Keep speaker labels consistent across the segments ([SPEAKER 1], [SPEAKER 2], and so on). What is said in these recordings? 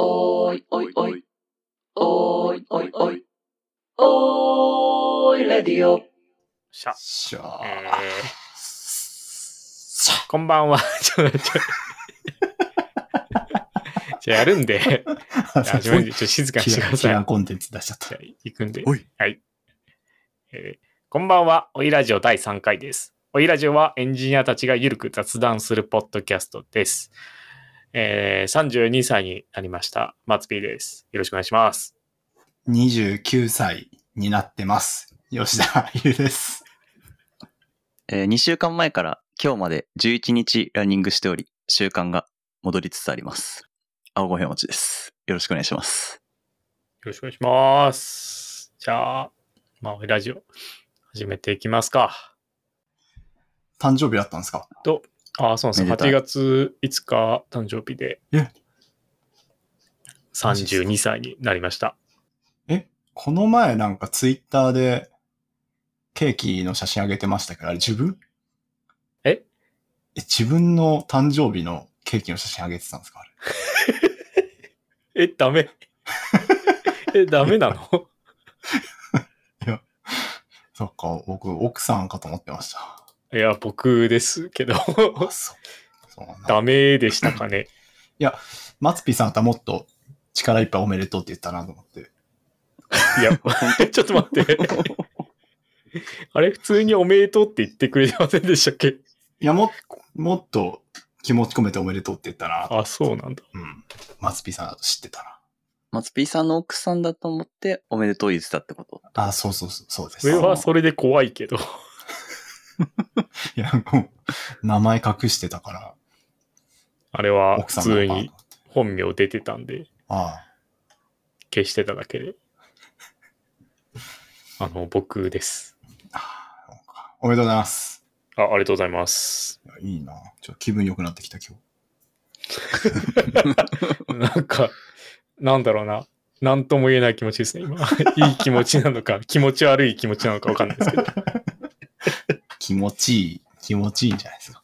[SPEAKER 1] おーいおいおい。おーいおいおい。おーい、レディオ。
[SPEAKER 2] しゃ。
[SPEAKER 3] しゃー
[SPEAKER 2] えー、こんばんは。ちょ、ちょ、じゃあやるんで、
[SPEAKER 3] あ
[SPEAKER 2] じゃあ始めるんでちょっと静かにしてください。
[SPEAKER 3] キコンテンツ出しちゃった
[SPEAKER 2] じゃ。あ行くんで。
[SPEAKER 3] おい
[SPEAKER 2] はい。えーこんばんは。おいラジオ第3回です。おいラジオはエンジニアたちがゆるく雑談するポッドキャストです。えー、32歳になりました。松 P です。よろしくお願いします。
[SPEAKER 3] 29歳になってます。吉田ゆうです。
[SPEAKER 4] え2週間前から今日まで11日ランニングしており、習慣が戻りつつあります。青ごへんちです。よろしくお願いします。
[SPEAKER 2] よろしくお願いします。じゃあ、まあ、ラジオ始めていきますか。
[SPEAKER 3] 誕生日だったんですか？
[SPEAKER 2] と、ああ、そうなんです。8
[SPEAKER 4] めでたい
[SPEAKER 2] 月5日誕生日で
[SPEAKER 3] え
[SPEAKER 2] 32歳になりました。
[SPEAKER 3] えこの前なんかツイッターでケーキの写真あげてましたけど、あれ自分？
[SPEAKER 2] え？
[SPEAKER 3] え、自分の誕生日のケーキの写真あげてたんですかあれ？
[SPEAKER 2] え、ダメ え、ダメなの？
[SPEAKER 3] そっか、僕、奥さんかと思ってました。
[SPEAKER 2] いや、僕ですけど。ダメでしたかね？
[SPEAKER 3] 松ピさんだったらもっと力いっぱいおめでとうって言ったなと思って。
[SPEAKER 2] いや、ちょっと待って。あれ、普通におめでとうって言ってくれてませんでしたっけ？
[SPEAKER 3] いや、も、もっと気持ち込めておめでとうって言ったな。
[SPEAKER 2] あ、そうなんだ。
[SPEAKER 3] うん。松ピさんだと知ってたな。
[SPEAKER 4] 松 P さんの奥さんだと思っておめでとう言ってたってこと？
[SPEAKER 3] あ、そうそうそう、そうです。
[SPEAKER 2] それはそれで怖いけど。
[SPEAKER 3] いや、もう、名前隠してたから、
[SPEAKER 2] あれは普通に本名出てたんで、
[SPEAKER 3] あ
[SPEAKER 2] 消してただけで。あの、僕です。
[SPEAKER 3] あおめでとうございます。
[SPEAKER 2] あ、ありがとうございます。
[SPEAKER 3] いやいいな。ちょっと気分良くなってきた今日。
[SPEAKER 2] なんか、なんだろうな。なんとも言えない気持ちですね、今。いい気持ちなのか、気持ち悪い気持ちなのかわかんないですけど。
[SPEAKER 3] 気持ちいい、気持ちいいんじゃないですか。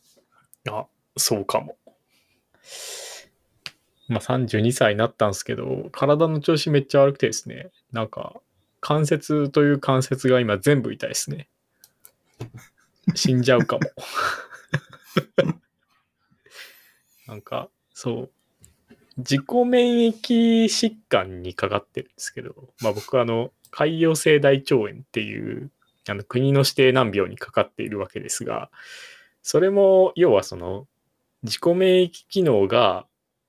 [SPEAKER 2] あ、そうかも。まあ、32歳になったんですけど、体の調子めっちゃ悪くてですね。なんか、関節という関節が今全部痛いですね。死んじゃうかも。なんか、そう。自己免疫疾患にかかってるんですけど、まあ僕はあの、潰瘍性大腸炎っていう、あの国の指定難病にかかっているわけですが、それも、要はその、自己免疫機能が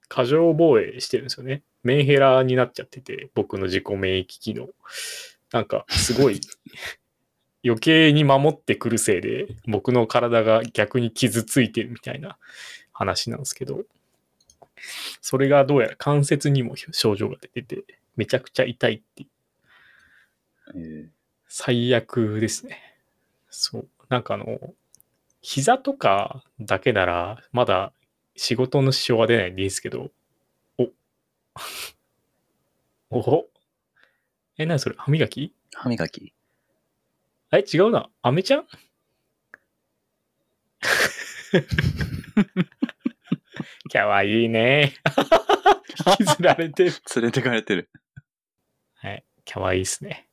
[SPEAKER 2] 過剰防衛してるんですよね。メンヘラになっちゃってて、僕の自己免疫機能。なんか、すごい、余計に守ってくるせいで、僕の体が逆に傷ついてるみたいな話なんですけど、それがどうやら関節にも症状が出てて、めちゃくちゃ痛いっていう、最悪ですね。そう。なんかあの、膝とかだけなら、まだ仕事の支障は出ないんですけど、お、おえ、なにそれ？歯磨き？
[SPEAKER 4] 歯磨き
[SPEAKER 2] え、違うな。アメちゃん？かわいいね。引きずられてる。
[SPEAKER 4] 連れてかれてる。
[SPEAKER 2] はい。かわいいっすね。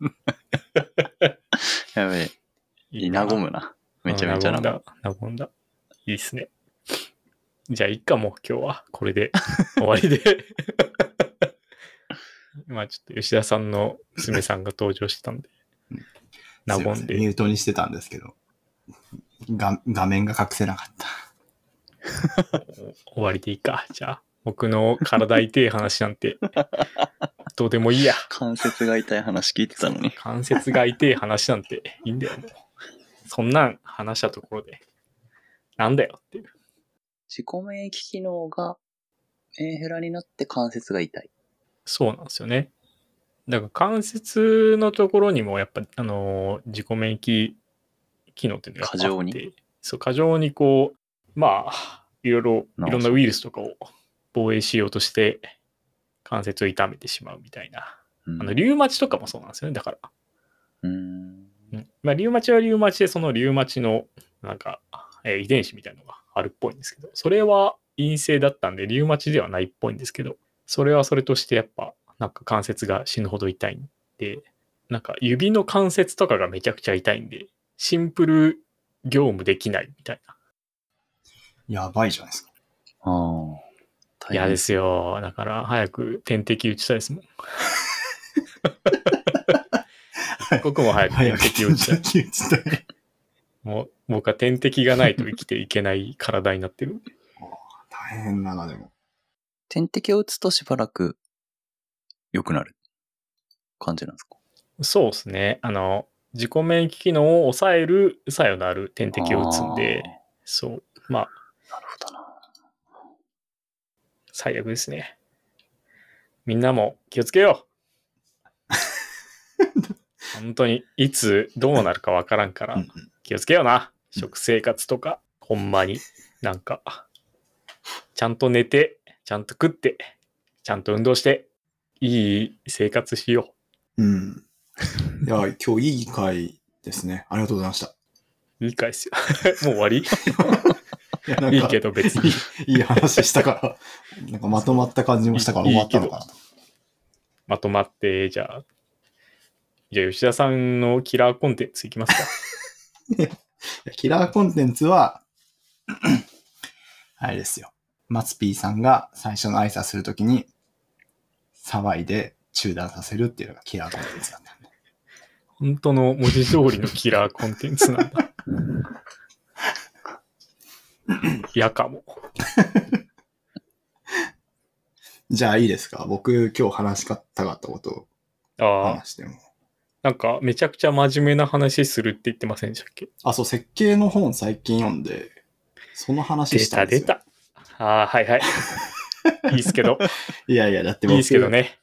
[SPEAKER 4] やべえ。
[SPEAKER 2] いいな
[SPEAKER 4] 和むな。めちゃめちゃ
[SPEAKER 2] な
[SPEAKER 4] 和む。
[SPEAKER 2] だ。和んだ。いいっすね。じゃあ、いいかも、今日は。これで終わりで。まあ、ちょっと吉田さんの娘さんが登場してたんで、和
[SPEAKER 3] すいませ
[SPEAKER 2] んで。
[SPEAKER 3] ミュートにしてたんですけど、が画面が隠せなかった。
[SPEAKER 2] 終わりでいいか。じゃあ、僕の体痛い話なんて、どうでもいいや。
[SPEAKER 4] 関節が痛い話聞いてたのに。
[SPEAKER 2] 関節が痛い話なんていいんだよ、もう。そんなん話したところで、なんだよっていう。
[SPEAKER 4] 自己免疫機能がメンヘラになって関節が痛い。
[SPEAKER 2] そうなんですよね。だから関節のところにもやっぱ、あのー自己免疫機能っていうのが
[SPEAKER 4] 過剰に？
[SPEAKER 2] そう、過剰にこう、まあ、いろいろ、
[SPEAKER 4] な
[SPEAKER 2] いろんなウイルスとかを防衛しようとして、関節を痛めてしまうみたいな。
[SPEAKER 4] うん
[SPEAKER 2] あの、リウマチとかもそうなんですよね。だから。
[SPEAKER 4] うん
[SPEAKER 2] まあ、リウマチはリウマチで、そのリウマチの、なんか、えー遺伝子みたいなのがあるっぽいんですけど、それは陰性だったんで、リウマチではないっぽいんですけど、それはそれとしてやっぱ、なんか関節が死ぬほど痛いんで、なんか指の関節とかがめちゃくちゃ痛いんで、シンプル業務できないみたいな。
[SPEAKER 3] やばいじゃないですか。
[SPEAKER 4] ああ。
[SPEAKER 2] 嫌ですよ。だから早く点滴打ちたいですもん。一刻も早く点滴打ちたい。もう僕は点滴がないと生きていけない体になってる。
[SPEAKER 3] 大変だな、でも。
[SPEAKER 4] 点滴を打つとしばらく良くなる感じなんですか？
[SPEAKER 2] そうですね。あの、自己免疫機能を抑える作用のある点滴を打つんで、そう。まあ、
[SPEAKER 4] なるほどな。
[SPEAKER 2] 最悪ですね。みんなも気をつけよう 本当に、いつどうなるかわからんから気をつけような。食生活とか、ほんまになんか、ちゃんと寝て、ちゃんと食って、ちゃんと運動して、いい生活しよ
[SPEAKER 3] うん。いや、今日いい回ですね。ありがとうございました。
[SPEAKER 2] う。いいかいっすよ。もう終わり？
[SPEAKER 3] い
[SPEAKER 2] いいけど別に。
[SPEAKER 3] いい話したから、なんかまとまった感じもしたから終わったのかなと。
[SPEAKER 2] まとまって、じゃあ、じゃあ吉田さんのキラーコンテンツいきますか。
[SPEAKER 3] キラーコンテンツは、あれですよ。マツピーさんが最初の挨拶するときに、騒いで中断させるっていうのがキラーコンテンツなんだよね。
[SPEAKER 2] 本当の文字通りのキラーコンテンツなんだ。嫌かも。
[SPEAKER 3] じゃあいいですか？僕今日話したかったことを
[SPEAKER 2] ああ、
[SPEAKER 3] 話しても。
[SPEAKER 2] なんかめちゃくちゃ真面目な話するって言ってませんでしたっけ？
[SPEAKER 3] あ、そう、設計の本最近読んで、その話
[SPEAKER 2] 出
[SPEAKER 3] したんですよ。
[SPEAKER 2] た出た。ああ、はいはい。いいっすけど、
[SPEAKER 3] いやいや、だって僕
[SPEAKER 2] いいっすけどね。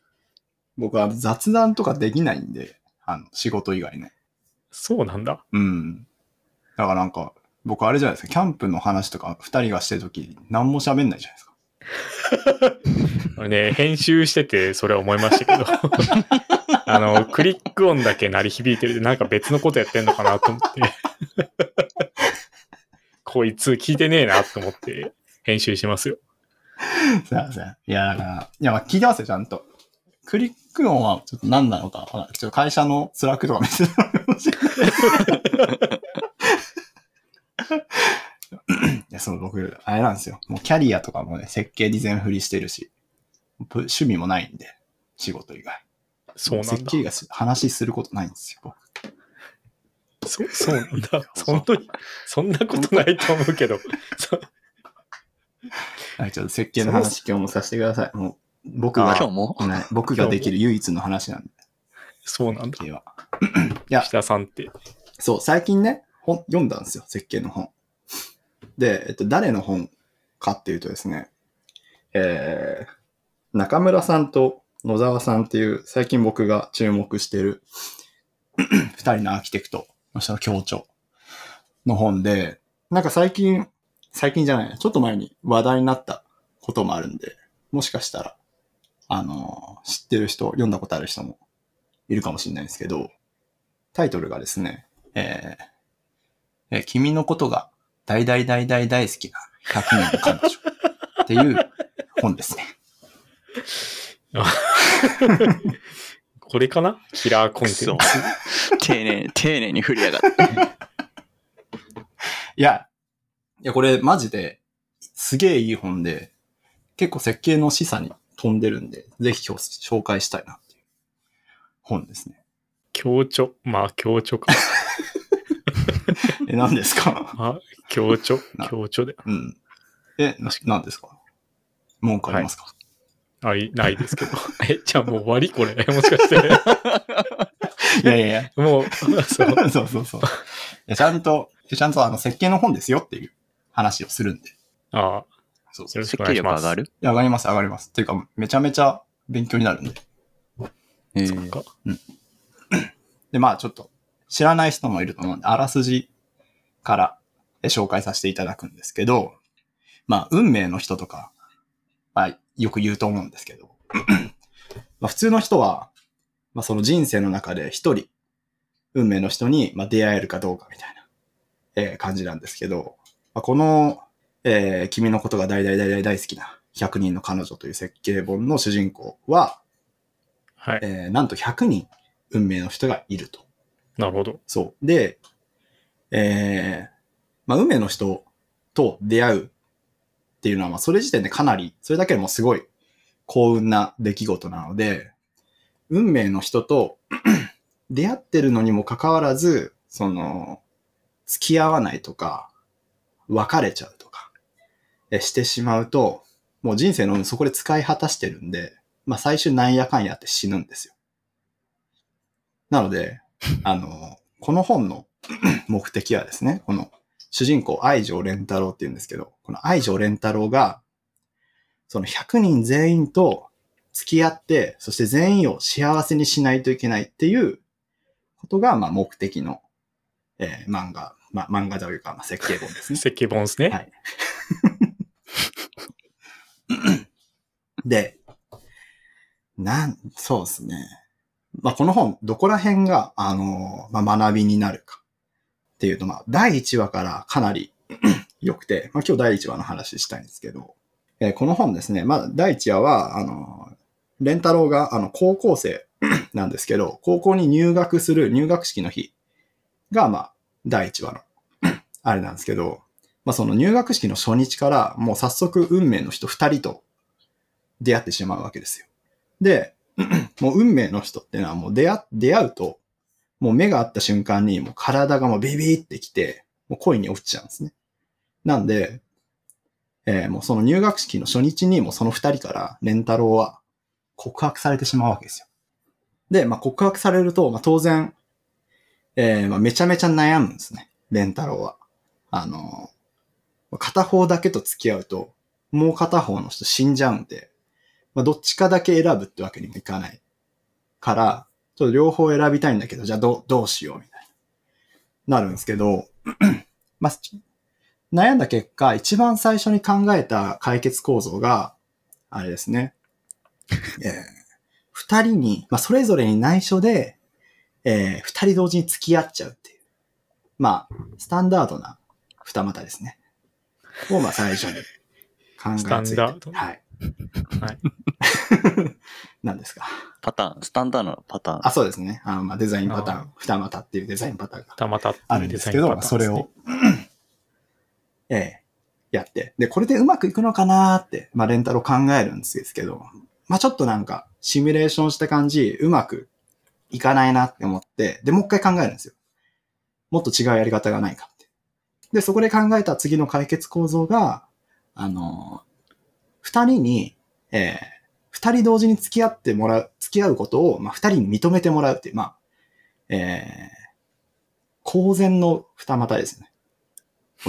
[SPEAKER 3] 僕は雑談とかできないんで、あの、仕事以外ね。
[SPEAKER 2] そうなんだ。
[SPEAKER 3] うん。だからなんか、僕あれじゃないですか、キャンプの話とか二人がしてるとき、何も喋んないじゃないですか。
[SPEAKER 2] 俺ね、編集しててそれは思いましたけど、あの、クリック音だけ鳴り響いてるで、なんか別のことやってんのかなと思って、こいつ聞いてねえなと思って編集しますよ。
[SPEAKER 3] すいません。いや、だから、いや、まあ聞いてますよ、ちゃんと。クリック音はちょっと何なのか。ちょっと会社の Slack とか見せてもらうかもしれない。いや、そう、僕、あれなんですよ。もうキャリアとかもね、設計に全振りしてるし、ぷ趣味もないんで、仕事以外。
[SPEAKER 2] そうなんだ。
[SPEAKER 3] 設計が話することないんですよ、僕。
[SPEAKER 2] そそうなんだ。本当に、そんなことないと思うけど。そ
[SPEAKER 3] はい、ちょっと設計の話今日もさせてください。もう、僕が、
[SPEAKER 2] あ
[SPEAKER 4] 今日も？
[SPEAKER 3] ね僕ができる唯一の話なんで、
[SPEAKER 2] そうなんだ。
[SPEAKER 3] いや
[SPEAKER 2] 吉、田さんって。
[SPEAKER 3] そう、最近ね、本、読んだんですよ、設計の本。で、えっと、誰の本かっていうとですね、えー、中村さんと野沢さんっていう、最近僕が注目してる 二人のアーキテクトの人の協調の本で、なんか最近、最近じゃない、ちょっと前に話題になったこともあるんで、もしかしたら、あのー知ってる人、読んだことある人もいるかもしれないんですけど、タイトルがですね、えーえー君のことが大大大大大好きな100人の彼女っていう本ですね。
[SPEAKER 2] これかな？キラーコンテンツ。
[SPEAKER 4] 丁寧、丁寧に振りやがって。
[SPEAKER 3] いや、いや、これマジですげえいい本で、結構設計の示唆に飛んでるんで、ぜひ今日紹介したいなっていう本ですね。
[SPEAKER 2] 強調。まあ、強調か。
[SPEAKER 3] え、何ですか？
[SPEAKER 2] まあ、強調？
[SPEAKER 3] な。
[SPEAKER 2] 強調で。
[SPEAKER 3] うん。え、な何ですか？文句ありますか、
[SPEAKER 2] あ、いないですけど。え、じゃあもう終わりこれ？もしかして。
[SPEAKER 3] い、やいやいや、
[SPEAKER 2] もう、そう。
[SPEAKER 3] そうそうそう。いやちゃんと、ちゃんとあの設計の本ですよっていう話をするんで。
[SPEAKER 2] あ
[SPEAKER 3] そうそう。
[SPEAKER 4] 設。計力上がる？
[SPEAKER 3] や、上がります、上がります。っていうか、めちゃめちゃ勉強になるんで。
[SPEAKER 4] えー
[SPEAKER 2] そっか。
[SPEAKER 3] で、まあちょっと、知らない人もいると思うんで、あらすじからえ紹介させていただくんですけど、まあ、運命の人とか、まあ、よく言うと思うんですけど、まあ普通の人は、まあその人生の中で一人、運命の人にまあ出会えるかどうかみたいな、えー感じなんですけど、まあ、この、えー君のことが大大大大大好きな100人の彼女という設計本の主人公は、
[SPEAKER 2] はい。
[SPEAKER 3] えーなんと100人運命の人がいると。
[SPEAKER 2] なるほど。
[SPEAKER 3] そう。で、えーまあ、運命の人と出会うっていうのは、まあ、それ時点でかなり、それだけでもすごい幸運な出来事なので、運命の人と 出会ってるのにもかかわらず、その、付き合わないとか、別れちゃうとか、してしまうと、もう人生の運そこで使い果たしてるんで、まあ最終なんやかんやって死ぬんですよ。なので、あの、この本の 目的はですね、この主人公愛情蓮太郎って言うんですけど、この愛情蓮太郎が、その100人全員と付き合って、そして全員を幸せにしないといけないっていうことが、まあ目的の、えー漫画、まあ漫画というか、まあ設計本ですね。
[SPEAKER 2] 設計本ですね。
[SPEAKER 3] はい。で、なん、そうですね。まあ、この本、どこら辺が、あの、まあ、学びになるかっていうと、まあ、第1話からかなり 良くて、まあ、今日第1話の話したいんですけど、えーこの本ですね、まあ、第1話は、あの、レンタロウが、あの、高校生 なんですけど、高校に入学する入学式の日が、まあ、第1話の、あれなんですけど、まあその入学式の初日からもう早速運命の人二人と出会ってしまうわけですよ。で、もう運命の人っていうのはもう出会出会うと、もう目が合った瞬間にもう体がもうビビってきて、もう恋に落ちちゃうんですね。なんで、えーもうその入学式の初日にもうその二人からレンタロウは告白されてしまうわけですよ。で、まあ告白されると、まあ当然、えーまあめちゃめちゃ悩むんですね。レンタロウは。あの、片方だけと付き合うと、もう片方の人死んじゃうんで、まあ、どっちかだけ選ぶってわけにもいかないから、ちょっと両方選びたいんだけど、じゃあどう、どうしようみたいな。なるんですけど、まあ、悩んだ結果、一番最初に考えた解決構造が、あれですね。えー二人に、まあ、それぞれに内緒で、えー二人同時に付き合っちゃうっていう。まあ、スタンダードな二股ですね。を、まあ、最初に考えついて。
[SPEAKER 2] スタンダード
[SPEAKER 3] はい。
[SPEAKER 2] はい。
[SPEAKER 3] 何ですか？
[SPEAKER 4] パターン、スタンダードなパターン。
[SPEAKER 3] あ、そうですね。あの、まあ、デザインパター
[SPEAKER 2] あ
[SPEAKER 3] ン、二股っていうデザインパターンが
[SPEAKER 2] たまたって
[SPEAKER 3] あ
[SPEAKER 2] いうデザイン
[SPEAKER 3] るんですけど、
[SPEAKER 2] パターンですね
[SPEAKER 3] それを、ええ、やって。で、これでうまくいくのかなーって、まあ、レンタルを考えるんですけど、まあ、ちょっとなんか、シミュレーションした感じ、うまくいかないなって思って、で、もう一回考えるんですよ。もっと違うやり方がないかって。で、そこで考えた次の解決構造が、あの、二人に、えー二人同時に付き合ってもらう、付き合うことを、まあ、二人に認めてもらうっていう、まあ、えー公然の二股ですね。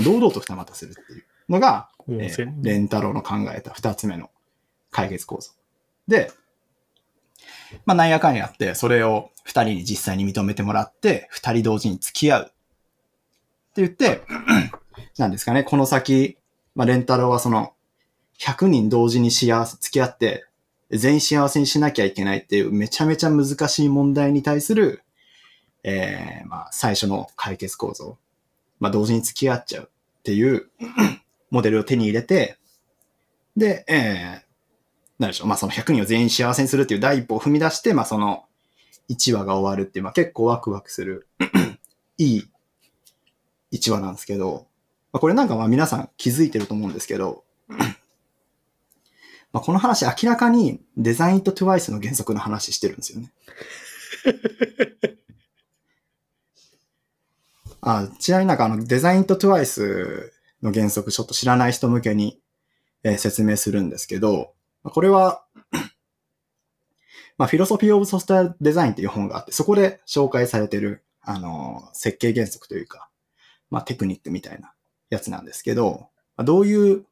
[SPEAKER 3] 堂々と二股するっていうのが、
[SPEAKER 2] 公
[SPEAKER 3] え
[SPEAKER 2] 然
[SPEAKER 3] ーレンタロウの考えた二つ目の解決構造。で、まあ、なんやかんやって、それを二人に実際に認めてもらって、二人同時に付き合う。って言って、なんですかね、この先、まあ、レンタロウはその、100人同時に幸せ、付き合って、全員幸せにしなきゃいけないっていうめちゃめちゃ難しい問題に対する、えー、まあ、最初の解決構造。まあ、同時に付き合っちゃうっていう モデルを手に入れて、で、えー、なんでしょう、まあ、その100人を全員幸せにするっていう第一歩を踏み出して、まあ、その1話が終わるっていう、まあ、結構ワクワクする、いい1話なんですけど、まあ、これなんかまあ皆さん気づいてると思うんですけど、まあこの話明らかにデザインとトゥワイスの原則の話してるんですよね。あちなみになんかあのデザインとトゥワイスの原則ちょっと知らない人向けに、えー説明するんですけど、まあこれは、まあ、フィロソフィー・オブ・ソフトウェア・デザインっていう本があって、そこで紹介されてる、あの、設計原則というか、まあ、テクニックみたいなやつなんですけど、まあどういう、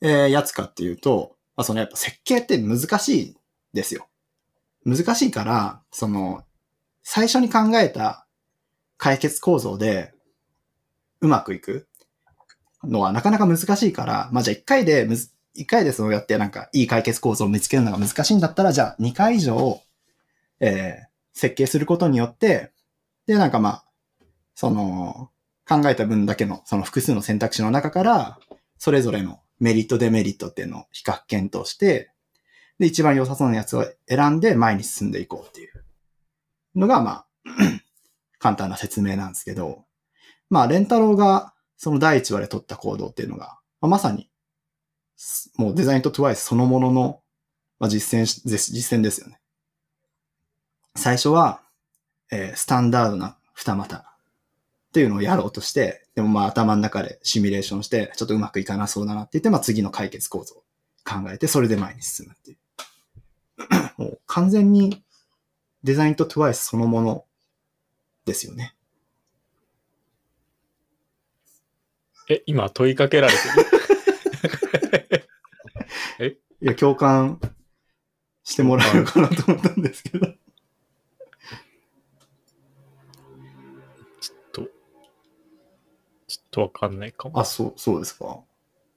[SPEAKER 3] えーやつかっていうと、まあ、そのやっぱ設計って難しいですよ。難しいから、その、最初に考えた解決構造でうまくいくのはなかなか難しいから、まあ、じゃあ一回でむず、一回でそうやってなんかいい解決構造を見つけるのが難しいんだったら、じゃあ2回以上、えー設計することによって、で、なんかまあ、その、考えた分だけの、その複数の選択肢の中から、それぞれのメリット、デメリットっていうのを比較検討して、で、一番良さそうなやつを選んで前に進んでいこうっていうのが、まあ、簡単な説明なんですけど、まあ、レンタロウがその第一話で取った行動っていうのが、まあ、まさに、もうデザインとトゥワイスそのものの、まあ、実践し、実実践ですよね。最初は、えースタンダードな二股っていうのをやろうとして、でもまあ頭の中でシミュレーションして、ちょっとうまくいかなそうだなって言って、まあ次の解決構造を考えて、それで前に進むっていう。もう完全にデザインとトゥワイスそのものですよね。
[SPEAKER 2] え、今問いかけられてる？
[SPEAKER 3] いや、共感してもらえるかなと思ったんですけど。
[SPEAKER 2] とわかんないかも。
[SPEAKER 3] あ、そう、そうですか。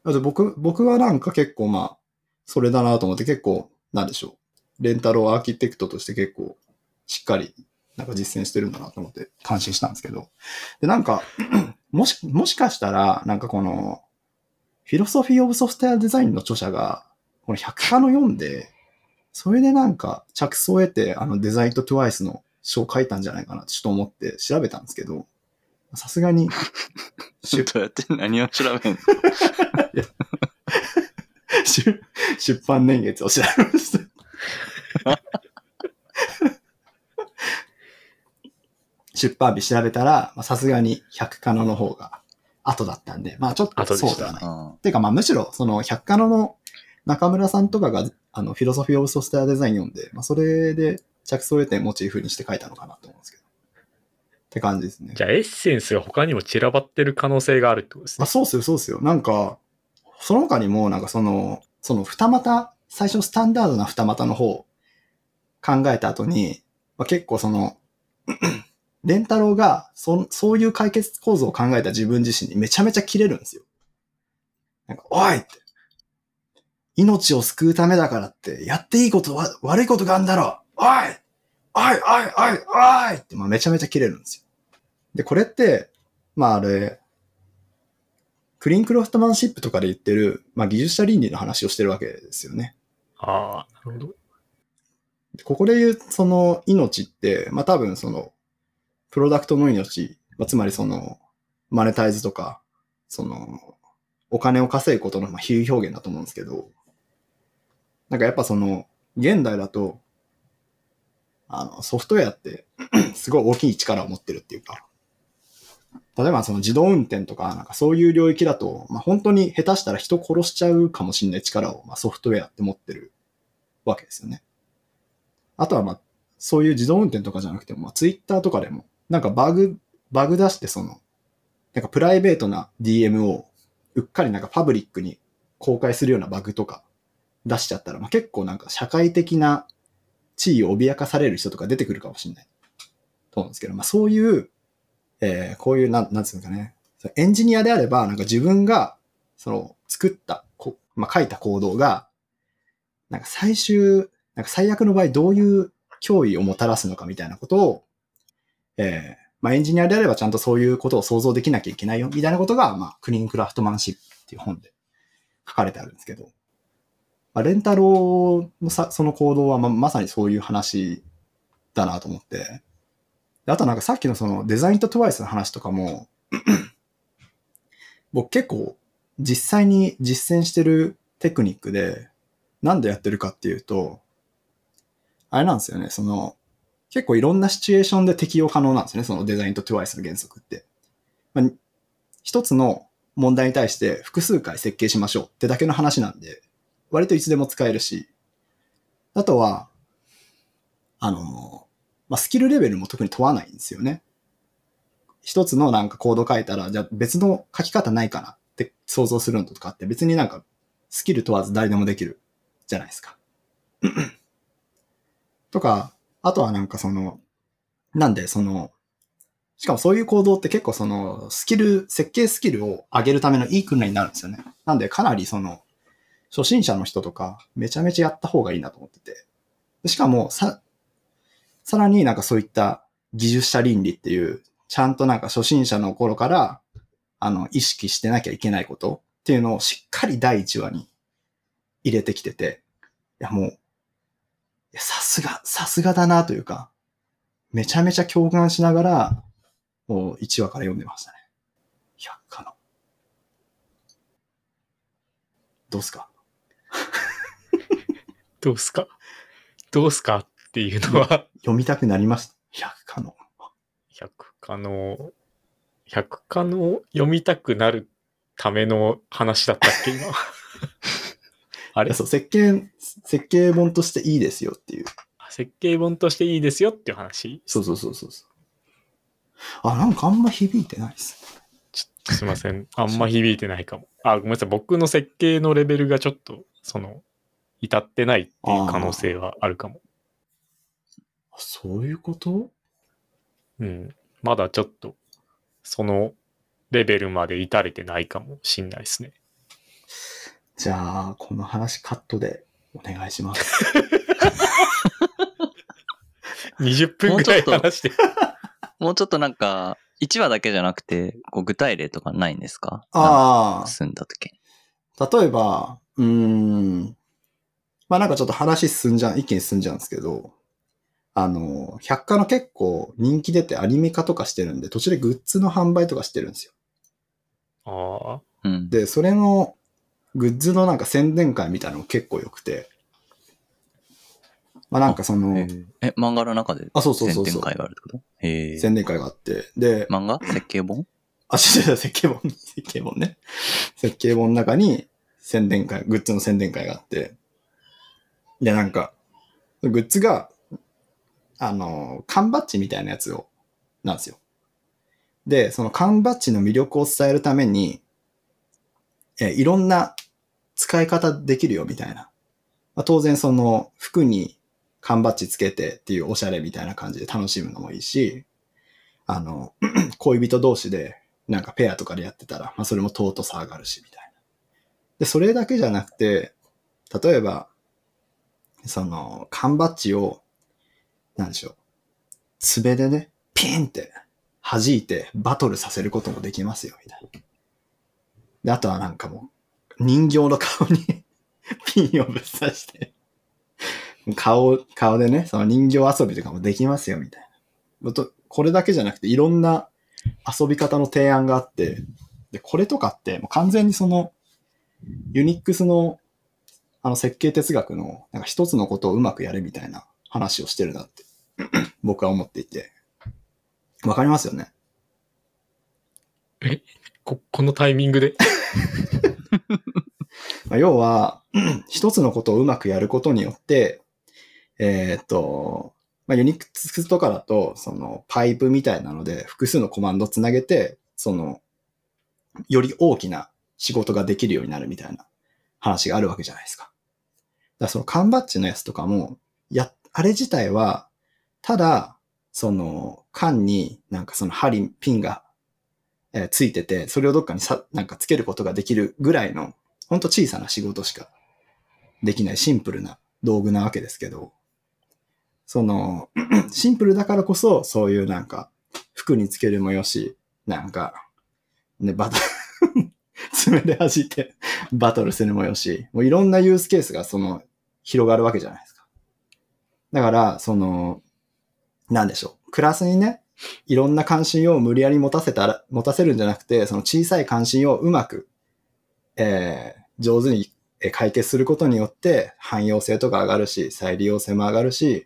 [SPEAKER 3] だって僕、僕はなんか結構まあ、それだなと思って結構、なんでしょう。レンタローアーキテクトとして結構、しっかり、なんか実践してるんだなと思って感心したんですけど。で、なんか、もし、もしかしたら、なんかこの、フィロソフィー・オブ・ソフトウェア・デザインの著者が、この百科の読んで、それでなんか着想を得て、あのデザインとトゥワイスの書を書いたんじゃないかなってちょっと思って調べたんですけど、さすがに、出
[SPEAKER 4] どうやって何を調べんの？
[SPEAKER 3] 出出版年月を調べました。出版日調べたら、まあさすがに百科のの方が後だったんで、まあちょっとそうではない。
[SPEAKER 4] うん
[SPEAKER 3] ていうかまあむしろ、その百科のの中村さんとかが、あの、フィロソフィー・オブ・ソフトウェア・デザイン読んで、まあそれで着想を得てモチーフにして書いたのかなと思うんですけど。って感じですね。
[SPEAKER 2] じゃあエッセンスが他にも散らばってる可能性があるってことです
[SPEAKER 3] あ、
[SPEAKER 2] ね。
[SPEAKER 3] そうっすよ、そうっすよ。なんか、その他にも、なんかその、その二股、最初スタンダードな二股の方を考えた後に、まあ、結構その、レンタロウがそ、そういう解決構造を考えた自分自身にめちゃめちゃ切れるんですよ。なんか、おいって。命を救うためだからって、やっていいことは、悪いことがあるんだろうおいおいおいおいおいって、まあ、めちゃめちゃ切れるんですよ。で、これって、まああれ、クリーンクロフトマンシップとかで言ってる、まあ技術者倫理の話をしてるわけですよね。
[SPEAKER 2] ああ、なるほど。
[SPEAKER 3] ここで言う、その命って、まあ多分その、プロダクトの命、まあ、つまりその、マネタイズとか、その、お金を稼ぐことのまあ比喩表現だと思うんですけど、なんかやっぱその、現代だと、あの、ソフトウェアって、すごい大きい力を持ってるっていうか、例えばその自動運転とか、なんかそういう領域だと、まあ本当に下手したら人殺しちゃうかもしれない力を、まあ、ソフトウェアって持ってるわけですよね。あとはまあ、そういう自動運転とかじゃなくても、まあ、ツイッターとかでも、なんかバグ、バグ出してその、なんかプライベートな DM をうっかりなんかパブリックに公開するようなバグとか出しちゃったら、まあ、結構なんか社会的な地位を脅かされる人とか出てくるかもしれない。と思うんですけど、まあそういう、えーこういう、なん、なんつうのかね、エンジニアであれば、なんか自分が、その、作った、こまあ書いたコードが、なんか最終、なんか最悪の場合どういう脅威をもたらすのかみたいなことを、えーまあエンジニアであればちゃんとそういうことを想像できなきゃいけないよ、みたいなことが、まあクリーンクラフトマンシップっていう本で書かれてあるんですけど、まあ、レンタロウのさ、その行動はままさにそういう話だなと思って、であとなんかさっきのそのデザインとトゥワイスの話とかも、僕結構実際に実践してるテクニックで、なんでやってるかっていうと、あれなんですよね、その、結構いろんなシチュエーションで適用可能なんですよね、そのデザインとトゥワイスの原則って。まあ、一つの問題に対して複数回設計しましょうってだけの話なんで、割といつでも使えるし、あとは、あの、まあ、スキルレベルも特に問わないんですよね。一つのなんかコード書いたら、じゃあ別の書き方ないかなって想像するのとかって別になんかスキル問わず誰でもできるじゃないですか。とか、あとはなんかその、なんでその、しかもそういう行動って結構そのスキル、設計スキルを上げるためのいい訓練になるんですよね。なんでかなりその、初心者の人とかめちゃめちゃやった方がいいなと思ってて。しかもさ、さらになんかそういった技術者倫理っていう、ちゃんとなんか初心者の頃から、あの、意識してなきゃいけないことっていうのをしっかり第1話に入れてきてて、いやもう、いやさすが、さすがだなというか、めちゃめちゃ共感しながら、もう1話から読んでましたね。百科の。どうすか？
[SPEAKER 2] どうすか？どうすかっていうのは、
[SPEAKER 3] 読みたくなりました？百科の。
[SPEAKER 2] 百科の、百科の読みたくなるための話だったっけ、今。あれ？
[SPEAKER 3] そう、設計、設計本としていいですよっていう。
[SPEAKER 2] 設計本としていいですよっていう話？
[SPEAKER 3] そうそうそうそうそう。あ、なんかあんま響いてないですね。
[SPEAKER 2] すいません。あんま響いてないかも。あ、ごめんなさい。僕の設計のレベルがちょっと、その、至ってないっていう可能性はあるかも。
[SPEAKER 3] あそういうこと？
[SPEAKER 2] うん。まだちょっと、そのレベルまで至れてないかもしんないですね。
[SPEAKER 3] じゃあ、この話カットでお願いします。
[SPEAKER 2] 20分ぐらい話して。
[SPEAKER 4] もうちょっとなんか、1話だけじゃなくて、こう具体例とかないんですか？
[SPEAKER 3] ああ、
[SPEAKER 4] 住んだ時に。
[SPEAKER 3] 例えば、うーん、まあなんかちょっと話進んじゃう、一気に進んじゃうんですけど、あの、百科の結構人気出てアニメ化とかしてるんで、途中でグッズの販売とかしてるんですよ。
[SPEAKER 2] ああ。
[SPEAKER 4] うん。
[SPEAKER 3] で、それのグッズのなんか宣伝会みたいなの結構良くて、まあなんかその
[SPEAKER 4] え、ーえ、漫画の中で
[SPEAKER 3] あ、そうそうそうそう
[SPEAKER 4] 宣伝会があるってこと？へえ。
[SPEAKER 3] 宣伝会があって、で、
[SPEAKER 4] 漫画？設計本？
[SPEAKER 3] あ、違う違う、設計本、設計本ね。設計本の中に宣伝会、グッズの宣伝会があって、で、なんか、グッズが、あの、缶バッジみたいなやつを、なんですよ。で、その缶バッジの魅力を伝えるために、え、いろんな使い方できるよみたいな。まあ、当然その服に缶バッジつけてっていうおしゃれみたいな感じで楽しむのもいいし、あの、恋人同士でなんかペアとかでやってたら、まあそれも尊さ上がるし、みたいな。で、それだけじゃなくて、例えば、その、缶バッジを、なんでしょう、爪でね、ピンって弾いてバトルさせることもできますよ、みたいな。で、あとはなんかもう、人形の顔に ピンをぶっ刺して、顔、顔でね、その人形遊びとかもできますよ、みたいな。これだけじゃなくて、いろんな遊び方の提案があって、で、これとかって、もう完全にその、ユニックスの、あの設計哲学の、なんか一つのことをうまくやるみたいな話をしてるなって、僕は思っていて。わかりますよね？
[SPEAKER 2] こ、このタイミングで？
[SPEAKER 3] まあ、要は、一つのことをうまくやることによって、えーと、まあ、ユニックスとかだと、そのパイプみたいなので複数のコマンドつなげて、その、より大きな仕事ができるようになるみたいな話があるわけじゃないですか。だからその缶バッジのやつとかも、や、あれ自体は、ただ、その、缶になんかその針、ピンが、えーついてて、それをどっかにさ、なんかつけることができるぐらいの、ほんと小さな仕事しかできないシンプルな道具なわけですけど、その、シンプルだからこそ、そういうなんか、服につけるもよし、なんか、ね、バトル、爪で弾いてバトルするもよし、もういろんなユースケースがその、広がるわけじゃないですか。だから、その、なんでしょう。クラスにね、いろんな関心を無理やり持たせたら、持たせるんじゃなくて、その小さい関心をうまく、えー上手に解決することによって、汎用性とか上がるし、再利用性も上がるし、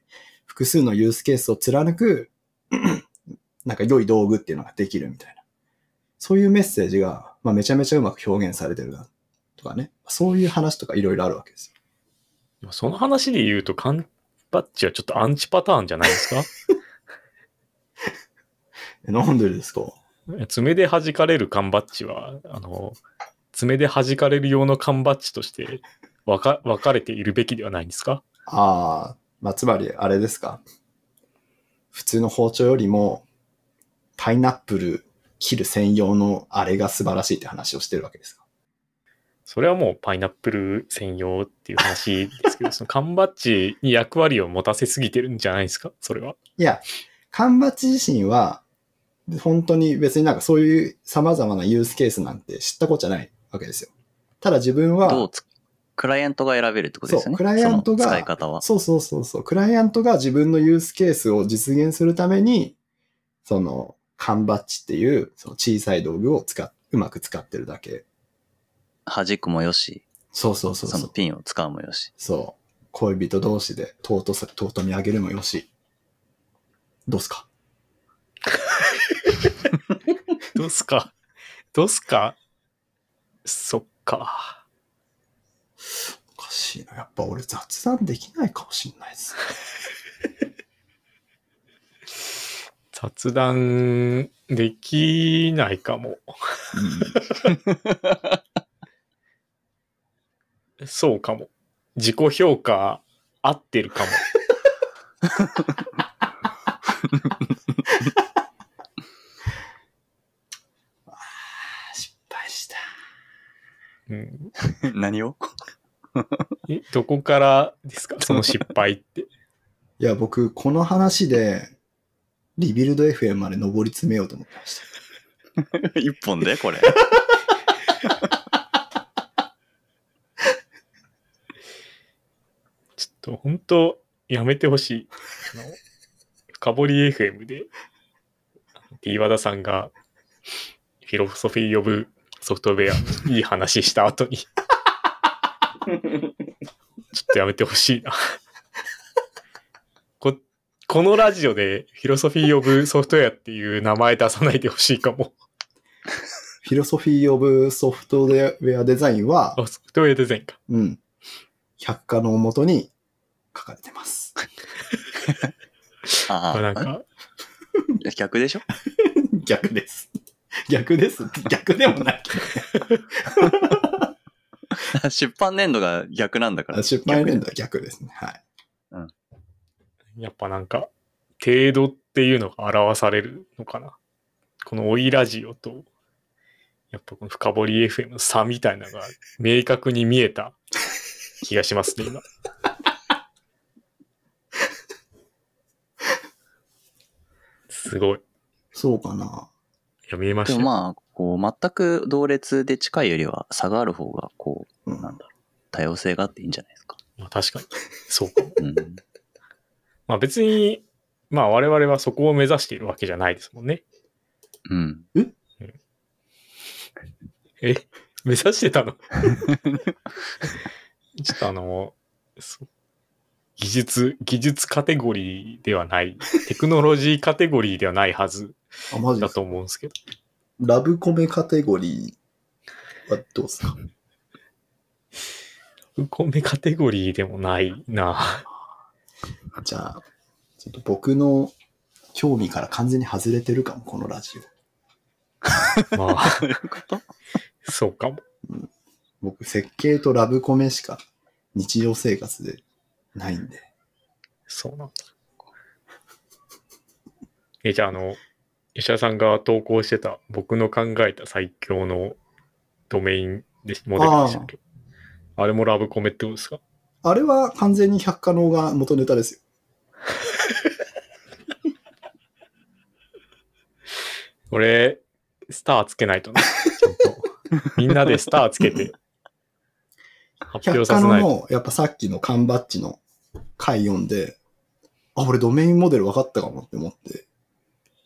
[SPEAKER 3] 複数のユースケースを貫く、なんか良い道具っていうのができるみたいな。そういうメッセージが、まあ、めちゃめちゃうまく表現されてるな、とかね。そういう話とかいろいろあるわけですよ。
[SPEAKER 2] その話で言うと、缶バッジはちょっとアンチパターンじゃないですか？
[SPEAKER 3] えなんでですか？
[SPEAKER 2] 爪で弾かれる缶バッジは、あの、爪で弾かれる用の缶バッジとして分か分かれているべきではないんですか？
[SPEAKER 3] ああ、まあ、つまりあれですか。普通の包丁よりも、パイナップル切る専用のあれが素晴らしいって話をしてるわけですか。
[SPEAKER 2] それはもうパイナップル専用っていう話ですけど、その缶バッジに役割を持たせすぎてるんじゃないですか？それは。
[SPEAKER 3] いや、缶バッジ自身は、本当に別になんかそういう様々なユースケースなんて知ったことじゃないわけですよ。ただ自分は、
[SPEAKER 4] どうつ、クライアントが選べるってことですよね？
[SPEAKER 3] そうクライアントが
[SPEAKER 4] 使い方は。
[SPEAKER 3] そうそうそうそう。クライアントが自分のユースケースを実現するために、その、缶バッジっていう、その小さい道具を使っ、うまく使ってるだけ。
[SPEAKER 4] 弾くもよし、
[SPEAKER 3] そうそうそうそう。
[SPEAKER 4] そのピンを使うもよし。
[SPEAKER 3] そう。恋人同士で尊さ、尊み上げるもよし。どう すか？
[SPEAKER 2] どうすか？どうすか？そっか。
[SPEAKER 3] おかしいな。やっぱ俺雑談できないかもしんないです。
[SPEAKER 2] 雑談できないかも。そうかも。自己評価合ってるかも。
[SPEAKER 3] 失敗した。
[SPEAKER 2] うん、
[SPEAKER 4] 何を？
[SPEAKER 2] えどこからですか？その失敗って。
[SPEAKER 3] いや、僕、この話で、リビルド FM まで上り詰めようと思ってました。
[SPEAKER 4] 一本で？これ。
[SPEAKER 2] ちょっと本当やめてほしい。あの、深掘り FM で、和田さんが、フィロソフィー・オブ・ソフトウェア、いい話した後に、ちょっとやめてほしいな。こ、このラジオで、フィロソフィー・オブ・ソフトウェアっていう名前出さないでほしいかも。
[SPEAKER 3] フィロソフィー・オブ・ソフトウェアデザインは、
[SPEAKER 2] あ、ソフトウェアデザインか。
[SPEAKER 3] うん。百科のもとに書かれてます。
[SPEAKER 4] ああ
[SPEAKER 2] なんか、
[SPEAKER 4] 逆でしょ？
[SPEAKER 3] 逆です。逆です。逆でもないけ
[SPEAKER 4] 出版年度が逆なんだから。
[SPEAKER 3] ど。出版年度は逆ですね。はい。
[SPEAKER 2] やっぱなんか、程度っていうのが表されるのかな。この追いラジオと、やっぱこの深掘り FM の差みたいなのが明確に見えた 気がしますね、今。すごい。い
[SPEAKER 3] そうかな。
[SPEAKER 2] や、見えました？よ。
[SPEAKER 4] でもまあ、こう、全く同列で近いよりは差がある方が、こう、
[SPEAKER 3] うん
[SPEAKER 4] なんだろう、多様性があっていいんじゃないですか。
[SPEAKER 2] まあ確かに。そうかも。
[SPEAKER 4] うん。
[SPEAKER 2] まあ別に、まあ我々はそこを目指しているわけじゃないですもんね。
[SPEAKER 4] うん。
[SPEAKER 2] え？目指してたの？ちょっとあの、そう技術、技術カテゴリーではない、テクノロジーカテゴリーではないはず
[SPEAKER 3] あ、マジですか？
[SPEAKER 2] だと思うんですけど。
[SPEAKER 3] ラブコメカテゴリーはどうですか？
[SPEAKER 2] ウコメカテゴリーでもないな。
[SPEAKER 3] じゃあ、ちょっと僕の興味から完全に外れてるかも、このラジオ。
[SPEAKER 2] まあ、
[SPEAKER 4] どういうこと？
[SPEAKER 2] そうかも。
[SPEAKER 3] 僕、設計とラブコメしか日常生活でないんで。
[SPEAKER 2] そうなんだ。え、じゃああの、吉田さんが投稿してた僕の考えた最強のドメインでモデルでしたっけ？あれもラブコメってことですか？
[SPEAKER 3] あれは完全に百科能が元ネタですよ。
[SPEAKER 2] 俺、スターつけないとな。ちゃんと。みんなでスターつけて、発表
[SPEAKER 3] 百
[SPEAKER 2] させないと。
[SPEAKER 3] の、やっぱさっきの缶バッジの回読んで、あ、俺ドメインモデル分かったかもって思って、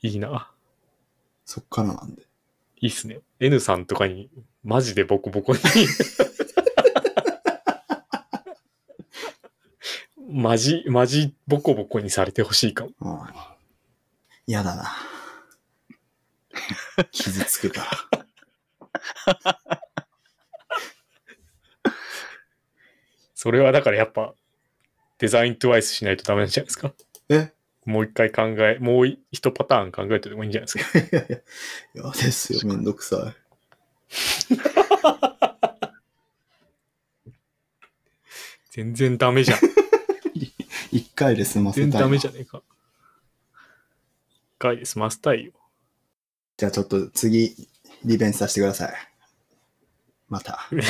[SPEAKER 2] いいな。
[SPEAKER 3] そっからなんで。
[SPEAKER 2] いいっすね。N さんとかに、マジでボコボコに。マジ、マジボコボコにされてほしいかも。
[SPEAKER 3] うん嫌だな。傷つくから。
[SPEAKER 2] それはだからやっぱ、デザイントゥワイスしないとダメなんじゃないですか？
[SPEAKER 3] え？
[SPEAKER 2] もう一回考え、もう一パターン考えてでもいいんじゃないですか。
[SPEAKER 3] いやいや、嫌ですよ、めんどくさい
[SPEAKER 2] 全然ダメじゃん。
[SPEAKER 3] 一回で済ませたい。
[SPEAKER 2] 全然ダメじゃねえか。一回で済ませたいよ。
[SPEAKER 3] じゃあちょっと次、リベンジさせてください。また。また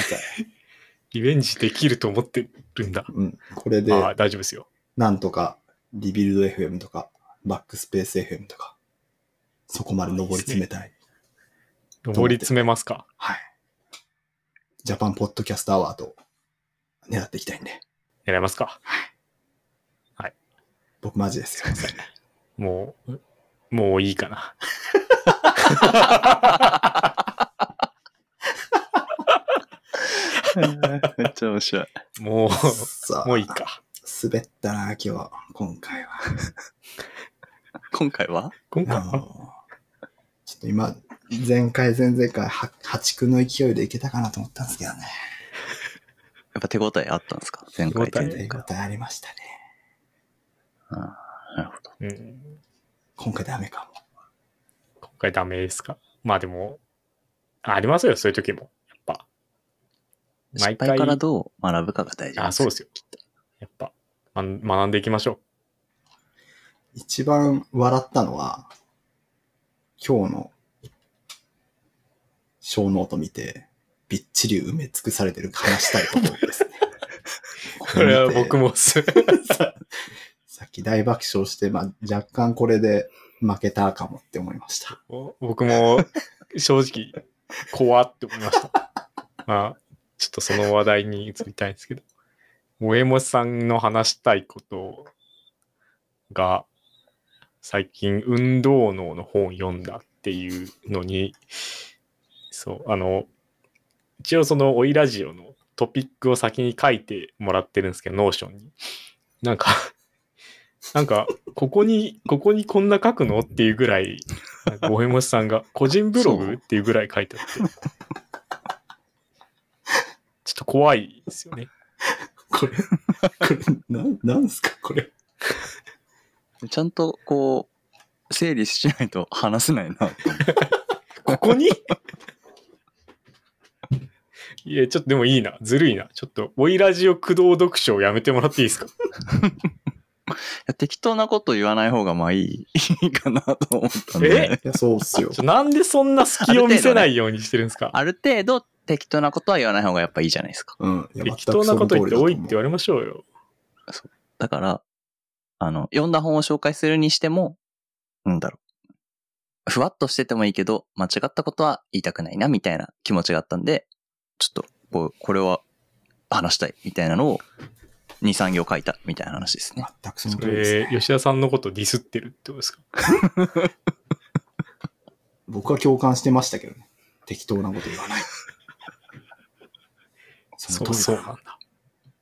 [SPEAKER 2] リベンジできると思ってるんだ。
[SPEAKER 3] うん。これで、
[SPEAKER 2] あ、大丈夫ですよ。
[SPEAKER 3] なんとか、リビルド FM とか、バックスペース FM とか、そこまで上り詰めたい。
[SPEAKER 2] 上り詰めますか？
[SPEAKER 3] はい。ジャパンポッドキャストアワード狙っていきたいんで。
[SPEAKER 2] 狙いますか？
[SPEAKER 3] 僕マジですよ。
[SPEAKER 2] もう、もういいかな。
[SPEAKER 4] めっちゃ面白い。
[SPEAKER 2] もう、
[SPEAKER 3] さあ、
[SPEAKER 2] もういいか。
[SPEAKER 3] 滑ったな、今日、今回は。
[SPEAKER 4] 今回は？
[SPEAKER 3] あ
[SPEAKER 2] 今回は？
[SPEAKER 3] のちょっと今、前回、前々回、は破竹の勢いでいけたかなと思ったんですけどね。
[SPEAKER 4] やっぱ手応えあったんですか？前回
[SPEAKER 2] 手応
[SPEAKER 4] 前々回。
[SPEAKER 3] 応えありましたね。
[SPEAKER 4] あーなるほど。
[SPEAKER 2] うん。
[SPEAKER 3] 今回ダメかも。
[SPEAKER 2] 今回ダメですか？まあでも、ありますよ、そういう時も。やっぱ。毎回
[SPEAKER 4] 失敗からどう学ぶかが大事
[SPEAKER 2] あ、そうですよ。やっぱ、ま学んでいきましょ
[SPEAKER 3] 一番笑ったのは、今日の小ノート見て、びっちり埋め尽くされてる話したいところですね。
[SPEAKER 2] う。これは僕もっす。
[SPEAKER 3] ささっき大爆笑して、まあ、若干これで負けたかもって思いました。
[SPEAKER 2] 僕も正直怖って思いました。まあ、ちょっとその話題に移りたいんですけど、萌えもさんの話したいことが、最近運動脳の本を読んだっていうのに、そう、あの、一応その oi ラジオのトピックを先に書いてもらってるんですけど、 Notion に。なんか、なんか、ここに、ここにこんな書くのっていうぐらい、ボヘモスさんが個人ブログっていうぐらい書いてあって、ちょっと怖いですよね。
[SPEAKER 3] これ、これ、なん、なんすかこれ。
[SPEAKER 4] ちゃんとこう、整理しないと話せないな。
[SPEAKER 2] ここに？いや、ちょっとでもいいな。ずるいな。ちょっと、オイラジオ駆動読書をやめてもらっていいですか？
[SPEAKER 4] いや適当なこと言わない方がまあいいいいかなと思ったん
[SPEAKER 2] え？
[SPEAKER 4] で。
[SPEAKER 3] いや、そうっすよ
[SPEAKER 2] なんでそんな隙を見せないようにしてるんですか？
[SPEAKER 4] ある程度適当なことは言わない方がやっぱいいじゃないですか。
[SPEAKER 3] うん。
[SPEAKER 2] 適当なこと言って多いって言わ
[SPEAKER 3] れ
[SPEAKER 2] れましょうよ。
[SPEAKER 4] だから、あの、読んだ本を紹介するにしても、なんだろう。ふわっとしててもいいけど、間違ったことは言いたくないな、みたいな気持ちがあったんで、ちょっと、こう、これは話したい、みたいなのを、2、3行書いた、みたいな話ですね。
[SPEAKER 3] 全くその
[SPEAKER 2] そ
[SPEAKER 3] 通りです
[SPEAKER 2] れ、
[SPEAKER 3] ね。
[SPEAKER 2] 吉田さんのことディスってるってことですか？
[SPEAKER 3] 僕は共感してましたけどね。適当なこと言わない。そ
[SPEAKER 2] そう、そうなんだ。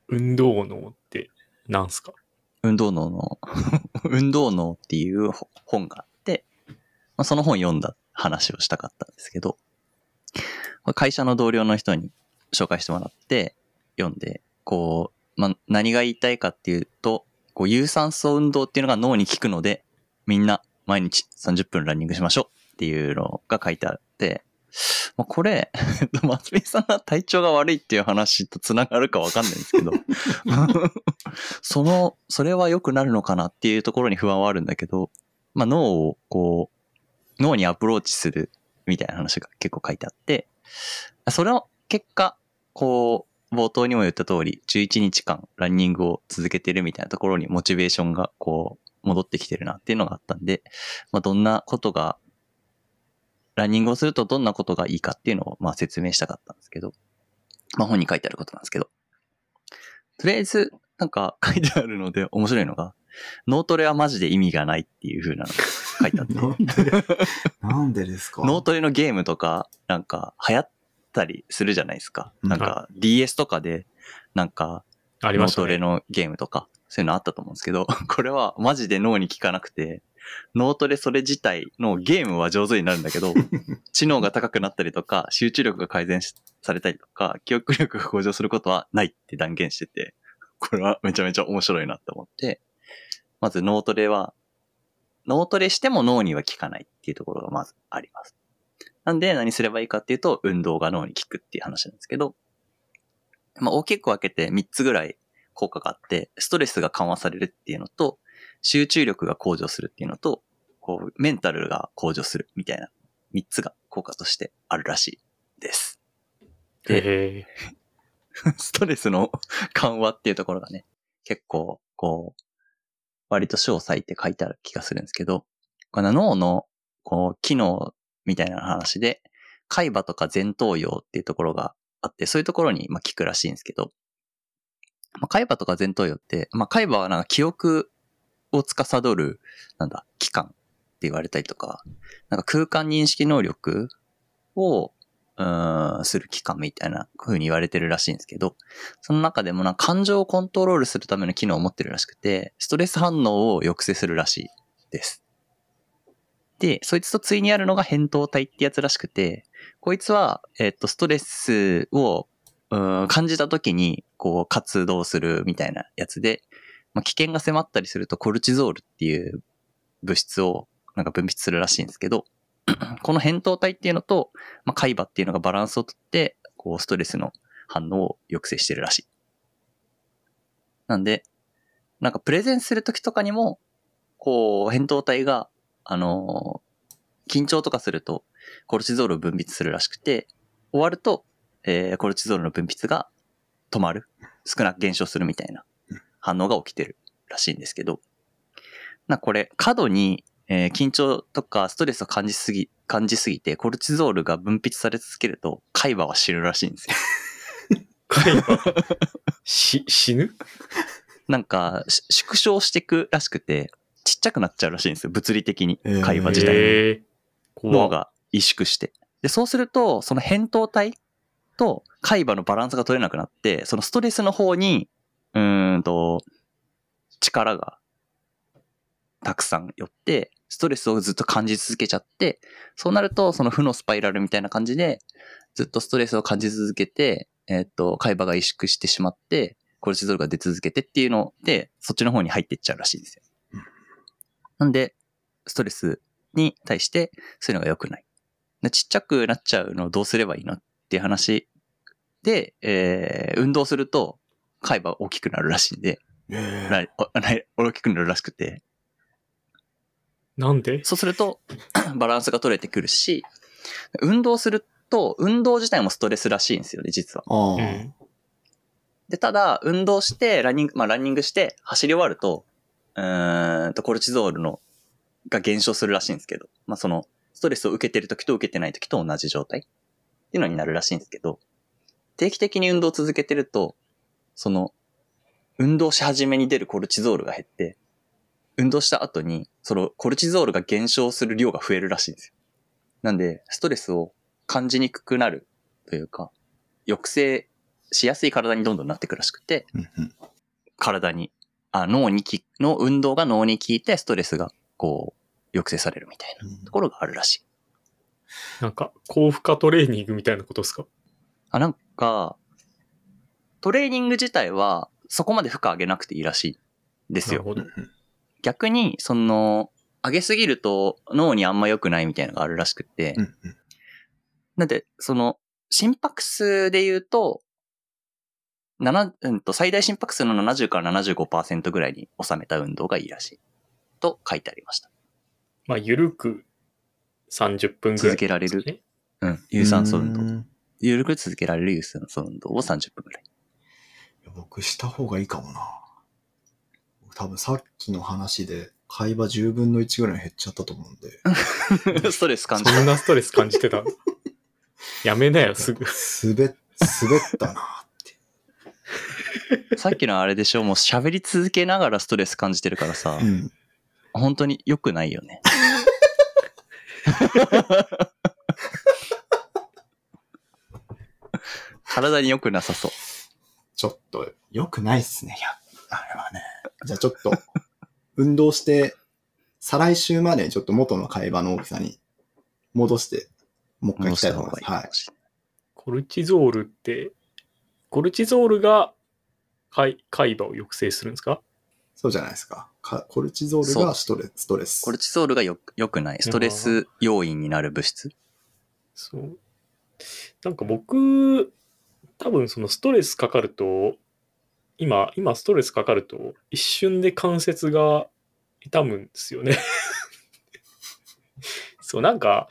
[SPEAKER 2] 運動脳ってなんすか？
[SPEAKER 4] 運動脳の、運動脳っていう本があって、まあ、その本読んだ話をしたかったんですけど、会社の同僚の人に紹介してもらって読んで、こう、まあ、何が言いたいかっていうと、こう、有酸素運動っていうのが脳に効くので、みんな毎日30分ランニングしましょうっていうのが書いてあって、まあ、これ、松見さんが体調が悪いっていう話と繋がるかわかんないんですけど、その、それは良くなるのかなっていうところに不安はあるんだけど、まあ脳をこう、脳にアプローチするみたいな話が結構書いてあって、それの結果、こう、冒頭にも言った通り、11日間ランニングを続けてるみたいなところにモチベーションがこう、戻ってきてるなっていうのがあったんで、まあどんなことが、ランニングをするとどんなことがいいかっていうのをまあ説明したかったんですけど、まあ本に書いてあることなんですけど、とりあえず、なんか 書いてあるので面白いのが、脳トレはマジで意味がないっていう風なのが書いてあって、
[SPEAKER 3] なんで、なんでですか？
[SPEAKER 4] 脳トレのゲームとか、なんか流行ったりするじゃないですか。
[SPEAKER 3] うん。
[SPEAKER 4] なんか DS とかで、なんか
[SPEAKER 2] ありましたね。
[SPEAKER 4] 脳トレのゲームとか、そういうのあったと思うんですけど、これはマジで脳に効かなくて、脳トレそれ自体のゲームは上手になるんだけど、知能が高くなったりとか、集中力が改善しされたりとか、記憶力が向上することはないって断言してて、これはめちゃめちゃ面白いなって思って、まず脳トレは、脳トレしても脳には効かないっていうところがまずあります。なんで何すればいいかっていうと、運動が脳に効くっていう話なんですけど、まあ大きく分けて3つぐらい効果があって、ストレスが緩和されるっていうのと、集中力が向上するっていうのと、こう、メンタルが向上するみたいな3つが効果としてあるらしいです。で、ストレスの緩和っていうところがね、結構、こう、割と詳細って書いてある気がするんですけど、この脳の、こう、機能みたいな話で、海馬とか前頭葉っていうところがあって、そういうところに、まあ、効くらしいんですけど、まあ、海馬とか前頭葉って、まあ、海馬はなんか記憶を司る、なんだ、器官って言われたりとか、なんか空間認識能力を、うん、する器官みたいな風に言われてるらしいんですけど、その中でもなんか感情をコントロールするための機能を持ってるらしくて、ストレス反応を抑制するらしいです。で、そいつと対にあるのが扁桃体ってやつらしくて、こいつは、えっと、ストレスを、うん感じた時に、こう、活動するみたいなやつで、まあ、危険が迫ったりするとコルチゾールっていう物質をなんか分泌するらしいんですけど、この扁桃体っていうのと、まあ、海馬っていうのがバランスをとって、こう、ストレスの反応を抑制してるらしい。なんで、なんかプレゼンするときとかにも、こう、扁桃体が、あの緊張とかすると、コルチゾールを分泌するらしくて、終わると、えーコルチゾールの分泌が止まる。少なく減少するみたいな反応が起きてるらしいんですけど、な、これ、過度に、えー緊張とかストレスを感じすぎ、感じすぎて、コルチゾールが分泌され続けると、海馬は死ぬらしいんですよ。
[SPEAKER 2] 海馬し、死ぬ？
[SPEAKER 4] なんか、し縮小していくらしくて、ちっちゃくなっちゃうらしいんですよ。物理的に
[SPEAKER 3] えー。
[SPEAKER 4] 海馬自体の。
[SPEAKER 2] えー、怖っ
[SPEAKER 4] 脳が萎縮して。で、そうすると、その扁桃体と海馬のバランスが取れなくなって、そのストレスの方に、うんと、力がたくさん寄って、ストレスをずっと感じ続けちゃって、そうなると、その負のスパイラルみたいな感じで、ずっとストレスを感じ続けて、えっと、海馬が萎縮してしまって、コルチゾールが出続けてっていうので、そっちの方に入っていっちゃうらしいんですよ。なんで、ストレスに対して、そういうのが良くない。ちっちゃくなっちゃうのをどうすればいいのっていう話で、えー運動すると、海馬大きくなるらしいんで、
[SPEAKER 3] え
[SPEAKER 4] なおな大きくなるらしくて、
[SPEAKER 2] なんで？
[SPEAKER 4] そうすると、バランスが取れてくるし、運動すると、運動自体もストレスらしいんですよね、実は。で、ただ、運動して、ランニング、まあ、ランニングして、走り終わると、うーんと、コルチゾールの、が減少するらしいんですけど、まあ、その、ストレスを受けてる時と受けてない時と同じ状態っていうのになるらしいんですけど、定期的に運動を続けてると、その、運動し始めに出るコルチゾールが減って、運動した後に、そのコルチゾールが減少する量が増えるらしいんですよ。なんで、ストレスを感じにくくなるというか、抑制しやすい体にどんどんなっていくらしくて、
[SPEAKER 3] うんうん
[SPEAKER 4] 体に、あ、脳にき、の運動が脳に効いてストレスがこう、抑制されるみたいなところがあるらしい。
[SPEAKER 2] なんか、高負荷トレーニングみたいなことですか？
[SPEAKER 4] あ、なんか、トレーニング自体はそこまで負荷上げなくていいらしいんですよ。逆に、その、上げすぎると脳にあんま良くないみたいなのがあるらしくて、
[SPEAKER 3] うんうん
[SPEAKER 4] なんで、その、心拍数で言うと、7うんと、最大心拍数の70から75%ぐらいに収めた運動がいいらしい。と書いてありました。
[SPEAKER 2] まあ、ゆるく30分ぐらい、
[SPEAKER 4] 続けられる？
[SPEAKER 2] ね。
[SPEAKER 4] うん。有酸素運動。
[SPEAKER 3] うん
[SPEAKER 4] ゆるく続けられる有酸素運動を30分ぐらい。
[SPEAKER 3] 僕した方がいいかもな。多分さっきの話で会話10分の1ぐらい減っちゃったと思うんで。
[SPEAKER 4] ストレス感じ
[SPEAKER 2] そんなストレス感じてた。やめなよ、すぐ。
[SPEAKER 3] 滑っ、滑ったなって。
[SPEAKER 4] さっきのあれでしょ、もう喋り続けながらストレス感じてるからさ、
[SPEAKER 3] うん。
[SPEAKER 4] 本当に良くないよね。体に良くなさそう。
[SPEAKER 3] ちょっと良くないっすね。いや、あれはね。じゃあちょっと、運動して、再来週までちょっと元の会話の大きさに戻して、もう一回行きたいと思います。はい
[SPEAKER 4] 戻した方がいいかも。しれない。
[SPEAKER 2] コルチゾールって、コルチゾールが海海馬を抑制するんですか？
[SPEAKER 3] そうじゃないですか。かコルチゾールがストレス、ストレス。
[SPEAKER 4] コルチゾールがよ良くない。ストレス要因になる物質？
[SPEAKER 2] そう。なんか僕、多分そのストレスかかると、今、今ストレスかかると、一瞬で関節が痛むんですよね。そう、なんか、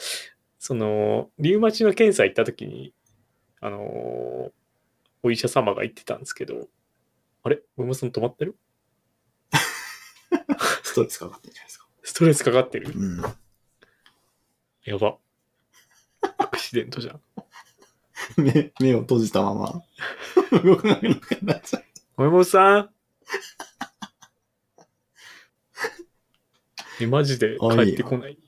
[SPEAKER 2] その、リウマチの検査行った時に、あのーお医者様が言ってたんですけど、あれ？小山さん止まってる？
[SPEAKER 3] ストレスかかってるんじゃないですか。
[SPEAKER 2] ストレスかかってる？
[SPEAKER 3] うん。
[SPEAKER 2] やば。アクシデントじゃん。
[SPEAKER 3] 目、目を閉じたまま、動かなくなっちゃう。
[SPEAKER 2] 森本さんえ、マジで帰ってこない。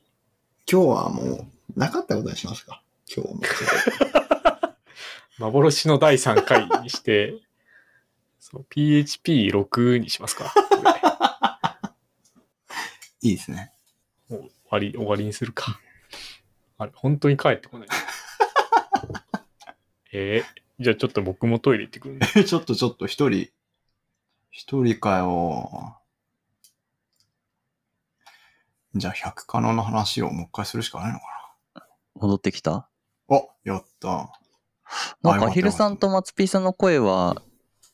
[SPEAKER 3] 今日はもう、なかったことにしますか。今日も。
[SPEAKER 2] 幻の第3回にして、そう PHP6 にしますか。
[SPEAKER 3] いいですね。
[SPEAKER 2] もう終わり、終わりにするか。あれ、本当に帰ってこない。えーじゃあちょっと僕もトイレ行ってくるね。
[SPEAKER 3] ちょっとちょっと一人、一人かよ。じゃあ100カノの話をもう一回するしかないのか
[SPEAKER 4] 戻ってきた？
[SPEAKER 3] な。お、やった。
[SPEAKER 4] なんか、ヒルさんと松 P さんの声は、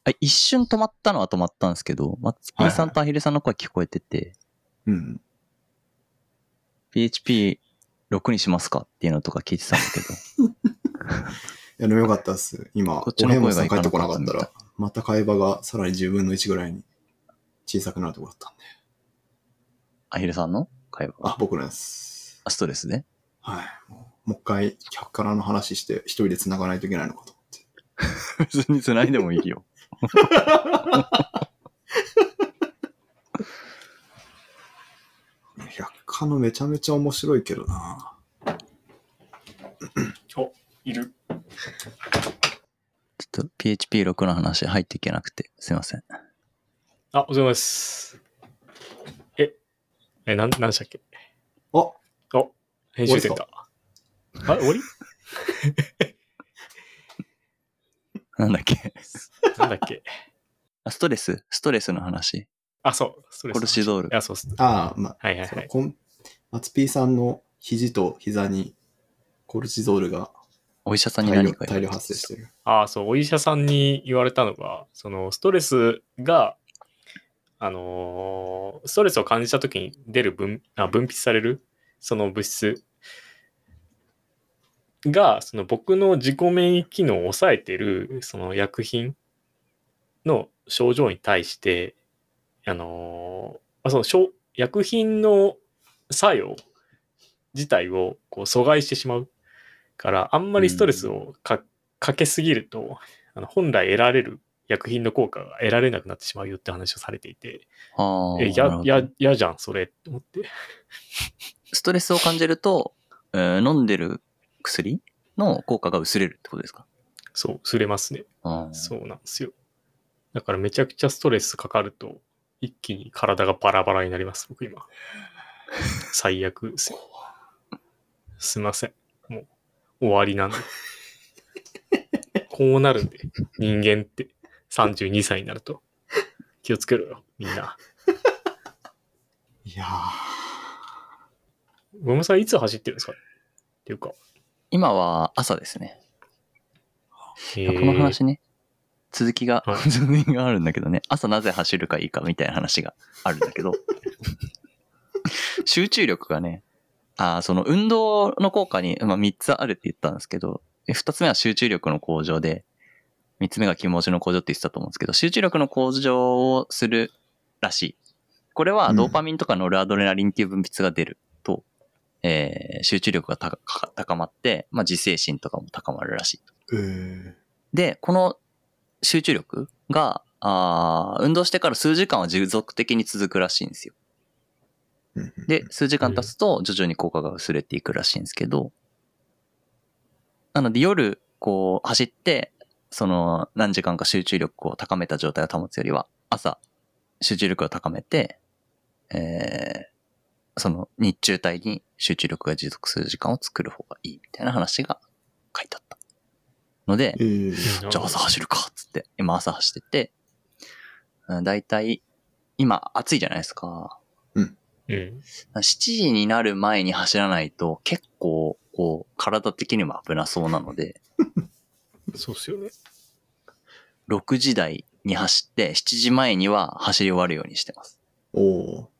[SPEAKER 4] あ一瞬止まったのは止まったんですけど、松 P さんとアヒルさんの声聞こえてて、
[SPEAKER 3] うん。
[SPEAKER 4] PHP6 にしますかっていうのとか聞いてたんだけど、
[SPEAKER 3] い や、でもよかったっす。今、
[SPEAKER 4] こっちの声が
[SPEAKER 3] おへもさん帰ってこなかったら、また会話がさらに10分の1ぐらいに小さくなるところだったんで。
[SPEAKER 4] アヒルさんの？会話
[SPEAKER 3] あ、僕のです。
[SPEAKER 4] あストレスで？
[SPEAKER 3] はい。もうもう一回、100カノの話して、一人で繋がないといけないのかと思って。
[SPEAKER 4] 別に繋いでもいいよ。
[SPEAKER 3] 100カノめちゃめちゃ面白いけどな。
[SPEAKER 2] お、いる。
[SPEAKER 4] ちょっと PHP6 の話入っていけなくて、すいません。
[SPEAKER 2] あ、お疲れ様です。え、え、なん、なんでしたっけ？
[SPEAKER 3] あ、
[SPEAKER 2] お、編集点だ。あ、終わり？
[SPEAKER 4] なんだっけ？
[SPEAKER 2] なんだっけ？
[SPEAKER 4] あストレス？ストレスの話。
[SPEAKER 2] あ、そう。ストレス
[SPEAKER 4] コルシドール
[SPEAKER 2] いや、そうっす。
[SPEAKER 3] ああ、ま
[SPEAKER 2] はいはい
[SPEAKER 3] そ
[SPEAKER 2] はい。
[SPEAKER 3] うこん松 P さんの肘と膝にコルチゾールが
[SPEAKER 4] お医者さんに
[SPEAKER 3] 大量
[SPEAKER 4] 何か言われた
[SPEAKER 3] 大量発生してる。
[SPEAKER 2] ああ、そう、お医者さんに言われたのが、そのストレスが、あのーストレスを感じた時に出る分あ分泌されるその物質がその僕の自己免疫機能を抑えてるその薬品の症状に対してあのーあその症薬品の作用自体をこう阻害してしまうからあんまりストレスをか,、かけすぎるとあの本来得られる薬品の効果が得られなくなってしまうよって話をされていて、
[SPEAKER 4] ああ。
[SPEAKER 2] え、やや、やじゃん、それって思って。
[SPEAKER 4] ストレスを感じると、えー飲んでる薬の効果が薄れるってことですか？
[SPEAKER 2] そう、すれますね。そうなんですよ。だからめちゃくちゃストレスかかると、一気に体がバラバラになります、僕今。最悪ですよ。すいません。終わりなんで。こうなるんで、人間って32歳になると。気をつけろよ、みんな。
[SPEAKER 3] いや
[SPEAKER 2] ごめんなさい、いつ走ってるんですか？っていうか。
[SPEAKER 4] 今は朝ですね。この話ね、続きが、
[SPEAKER 2] はい
[SPEAKER 4] 続きがあるんだけどね、朝なぜ走るかいいかみたいな話があるんだけど、集中力がね、あーその運動の効果に、まあ、3つあるって言ったんですけど、2つ目は集中力の向上で、3つ目が気持ちの向上って言ってたと思うんですけど、集中力の向上をするらしい。これは
[SPEAKER 3] うん
[SPEAKER 4] ドーパミンとかノルアドレナリンっていう分泌が出ると、えー集中力が高高まって、まあ、自制心とかも高まるらしい。
[SPEAKER 3] ー。え
[SPEAKER 4] で、この集中力が、あー運動してから数時間は持続的に続くらしいんですよ。
[SPEAKER 3] ー。
[SPEAKER 4] で、数時間経つと徐々に効果が薄れていくらしいんですけど、なので夜、こう、走って、その何時間か集中力を高めた状態を保つよりは、朝、集中力を高めて、えー、その日中帯に集中力が持続する時間を作る方がいいみたいな話が書いてあった。ので、
[SPEAKER 3] えー。
[SPEAKER 4] じゃあ朝走るかっつって、今朝走ってて、うんだいたい、今暑いじゃないですか。
[SPEAKER 2] うん。
[SPEAKER 4] 7時になる前に走らないと結構、こう、体的にも危なそうなので、
[SPEAKER 2] そうっすよね。
[SPEAKER 4] 6時台に走って、7時前には走り終わるようにしてます。
[SPEAKER 3] おお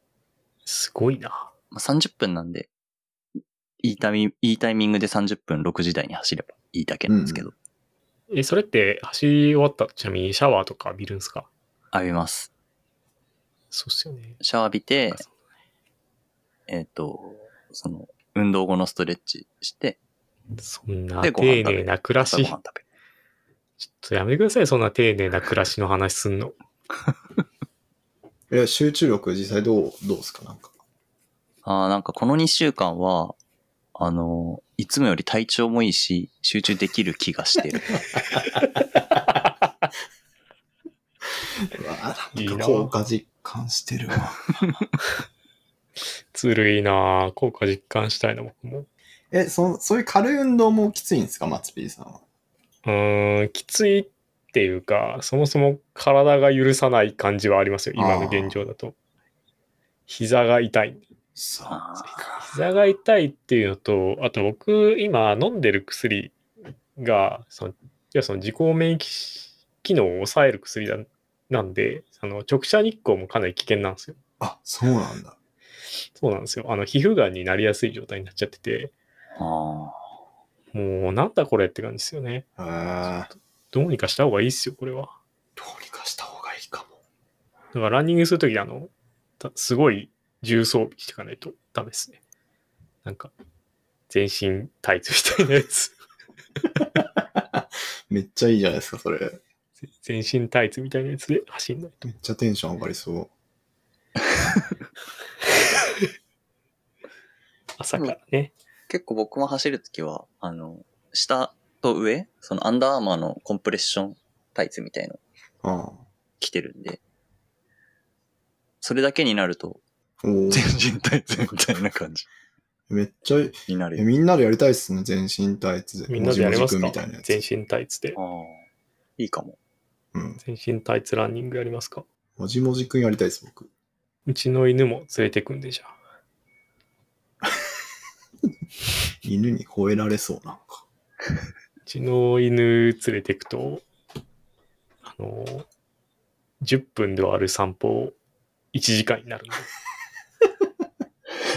[SPEAKER 2] すごいな。
[SPEAKER 4] まあ、30分なんで、いいタイミング、いいタイミングで30分6時台に走ればいいだけなんですけど、
[SPEAKER 2] え、それって走り終わったちなみにシャワーとか浴びるんですか？
[SPEAKER 4] 浴びます。
[SPEAKER 2] そうっすよね。
[SPEAKER 4] シャワー浴びて
[SPEAKER 2] そ、
[SPEAKER 4] えっ、と、その、運動後のストレッチして、
[SPEAKER 2] そんな
[SPEAKER 4] でご飯食べる
[SPEAKER 2] 丁寧な暮らし。ちょっ。とやめてください、そんな丁寧な暮らしの話すんの。
[SPEAKER 3] え、集中力実際どう、どうですか？なんか。
[SPEAKER 4] ああ、なんかこの2週間は、あの、いつもより体調もいいし、集中できる気がしてる。
[SPEAKER 3] うわ
[SPEAKER 2] いいな
[SPEAKER 3] 効果実感してるわ。
[SPEAKER 2] ずるいなぁ。効果実感したいな、僕も。
[SPEAKER 3] え、そ、そういう軽い運動もきついんですか？松 P さんは。
[SPEAKER 2] うーん、きついっていうか、そもそも体が許さない感じはありますよ、今の現状だと。膝が痛い。
[SPEAKER 3] そう
[SPEAKER 4] あ
[SPEAKER 2] 膝が痛いっていうのと、あと僕、今飲んでる薬が、そのいやその自己免疫機能を抑える薬だなんで、あの直射日光もかなり危険なんですよ。
[SPEAKER 3] あ、そうなんだ。
[SPEAKER 2] そうなんですよ。あの皮膚がんになりやすい状態になっちゃってて、
[SPEAKER 4] あ
[SPEAKER 2] もうなんだこれって感じですよね。どうにかした方がいいっすよ、これは。
[SPEAKER 3] どうにかした方がいいかも。
[SPEAKER 2] だからランニングするときあの、たすごい重装備していかないとダメですね。なんか、全身タイツみたいなやつ。
[SPEAKER 3] めっちゃいいじゃないですか、それ。
[SPEAKER 2] 全身タイツみたいなやつで走んないと。
[SPEAKER 3] めっちゃテンション上がりそう。
[SPEAKER 2] 朝からね。
[SPEAKER 4] 結構僕も走るときは、あの、下と上、そのアンダーアーマーのコンプレッションタイツみたいの
[SPEAKER 3] あ
[SPEAKER 4] 着てるんで、それだけになると、全身タイツみたいな感じ
[SPEAKER 3] めっちゃいい。
[SPEAKER 4] になる
[SPEAKER 3] みんなでやりたいっすね、全身タイツで。
[SPEAKER 2] みんなでやりますか？全身タイツで
[SPEAKER 4] あ。あ、いいかも。
[SPEAKER 3] うん。
[SPEAKER 2] 全身タイツランニングやりますか？
[SPEAKER 3] もじもじくんやりたいです、僕。
[SPEAKER 2] うちの犬も連れてくんでじゃあ。
[SPEAKER 3] 犬に吠えられそう、なんか。
[SPEAKER 2] うちの犬連れてくと、あの、10分で終わる散歩1時間になるんで。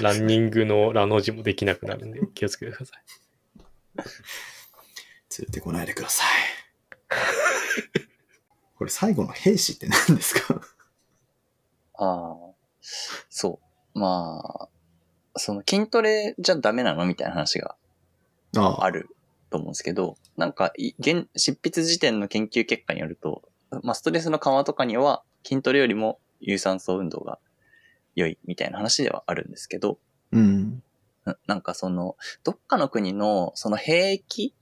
[SPEAKER 2] ランニングのラの字もできなくなるんで気をつけてください。
[SPEAKER 3] 連れてこないでください。これ最後の兵士って何ですか？
[SPEAKER 4] ああ、そう。まあ、その筋トレじゃダメなの？みたいな話が
[SPEAKER 3] あ
[SPEAKER 4] あると思うんですけど、なんかい、現、執筆時点の研究結果によると、まあ、ストレスの緩和とかには筋トレよりも有酸素運動が良いみたいな話ではあるんですけど、
[SPEAKER 3] うん。
[SPEAKER 4] ななんかその、どっかの国のその兵役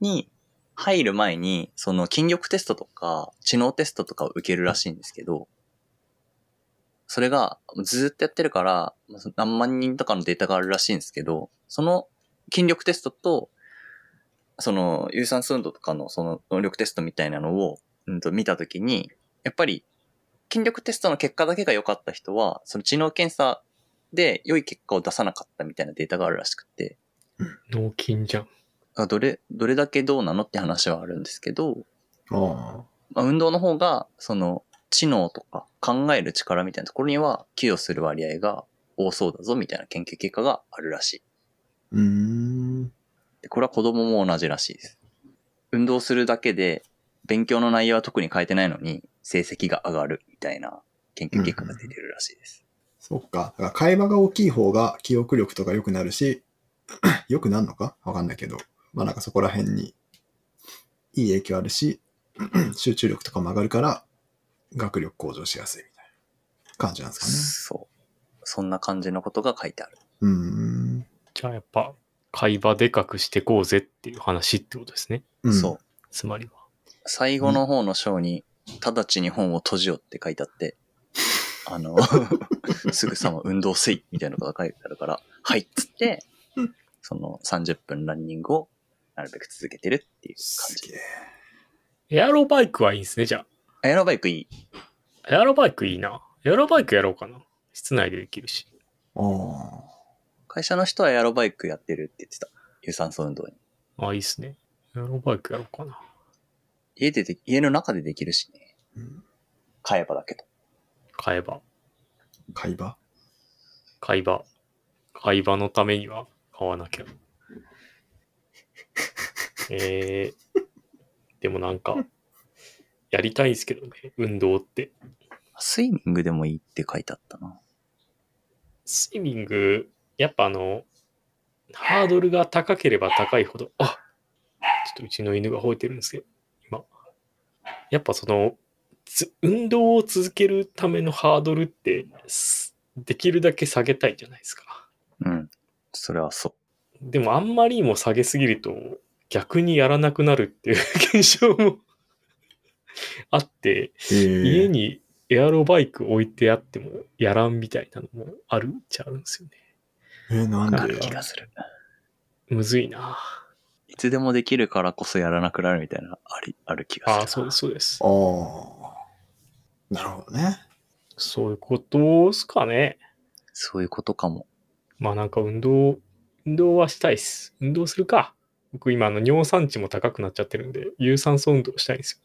[SPEAKER 4] に入る前に、その筋力テストとか知能テストとかを受けるらしいんですけど、それがずーっとやってるから、何万人とかのデータがあるらしいんですけど、その筋力テストと、その有酸素運動とかのその能力テストみたいなのを、うん、と見たときに、やっぱり筋力テストの結果だけが良かった人は、その知能検査で良い結果を出さなかったみたいなデータがあるらしくて、
[SPEAKER 2] 脳筋じゃん。
[SPEAKER 4] あどれ、どれだけどうなのって話はあるんですけど、
[SPEAKER 3] あ
[SPEAKER 4] まあ、運動の方が、その、知能とか考える力みたいなところには寄与する割合が多そうだぞみたいな研究結果があるらしい。
[SPEAKER 3] うーん。
[SPEAKER 4] でこれは子供も同じらしいです。運動するだけで勉強の内容は特に変えてないのに成績が上がるみたいな研究結果が出てるらしいです。
[SPEAKER 3] そっか。だから会話が大きい方が記憶力とか良くなるし、良くなるのか？わかんないけど、まあなんかそこら辺にいい影響あるし、集中力とかも上がるから、学力向上しやすいみたいな感じなんです
[SPEAKER 4] そう。そんな感じのことが書いてある。
[SPEAKER 3] かね。うーん。
[SPEAKER 2] じゃあやっぱ、会話でかくしてこうぜっていう話ってことですね。
[SPEAKER 3] うん、
[SPEAKER 4] そう。
[SPEAKER 2] つまりは。
[SPEAKER 4] 最後の方の章に、直ちに本を閉じよって書いてあって、あの、すぐさま運動せいみたいなことが書いてあるから、はいっつって、その30分ランニングをなるべく続けてるっていう感じ。
[SPEAKER 3] すげえ。
[SPEAKER 2] エアロバイクはいいんですね、じゃ
[SPEAKER 4] エアロバイクいい？
[SPEAKER 2] あ。エアロバイクいいな。エアロバイクやろうかな。室内でできるし。
[SPEAKER 3] ああ。
[SPEAKER 4] 会社の人はエアロバイクやってるって言ってた。有酸素運動に。
[SPEAKER 2] あ、いいっすね。エアロバイクやろうかな。
[SPEAKER 4] 家でで、家の中でできるしね。
[SPEAKER 3] うん
[SPEAKER 4] 買えばだけど。
[SPEAKER 2] 買えば。
[SPEAKER 3] 会話
[SPEAKER 2] 会話。会話のためには買わなきゃ。えー、でもなんか、やりたいんですけどね、運動って。
[SPEAKER 4] スイミングでもいいって書いてあったな。
[SPEAKER 2] スイミング、やっぱあの、ハードルが高ければ高いほど、あちょっとうちの犬が吠えてるんですけど、今。やっぱその、つ運動を続けるためのハードルって、すできるだけ下げたいじゃないですか。
[SPEAKER 4] うん。それはそ
[SPEAKER 2] でもあんまりにも下げすぎると逆にやらなくなるっていう 現象もあって、家にエアロバイク置いてあってもやらんみたいなのもある？っちゃあるんですよね。
[SPEAKER 3] えー、なん
[SPEAKER 4] う。ある
[SPEAKER 3] で
[SPEAKER 4] 気がする。
[SPEAKER 2] むずいな。
[SPEAKER 4] いつでもできるからこそやらなくなるみたいな、あり、ある気がする。
[SPEAKER 2] ああ、そうです、そうです。
[SPEAKER 3] ああ。なるほどね。
[SPEAKER 2] そういうことですかね。
[SPEAKER 4] そういうことかも。
[SPEAKER 2] まあなんか運動、運動はしたいっす。運動するか。僕今あの尿酸値も高くなっちゃってるんで、有酸素運動したいんですよ。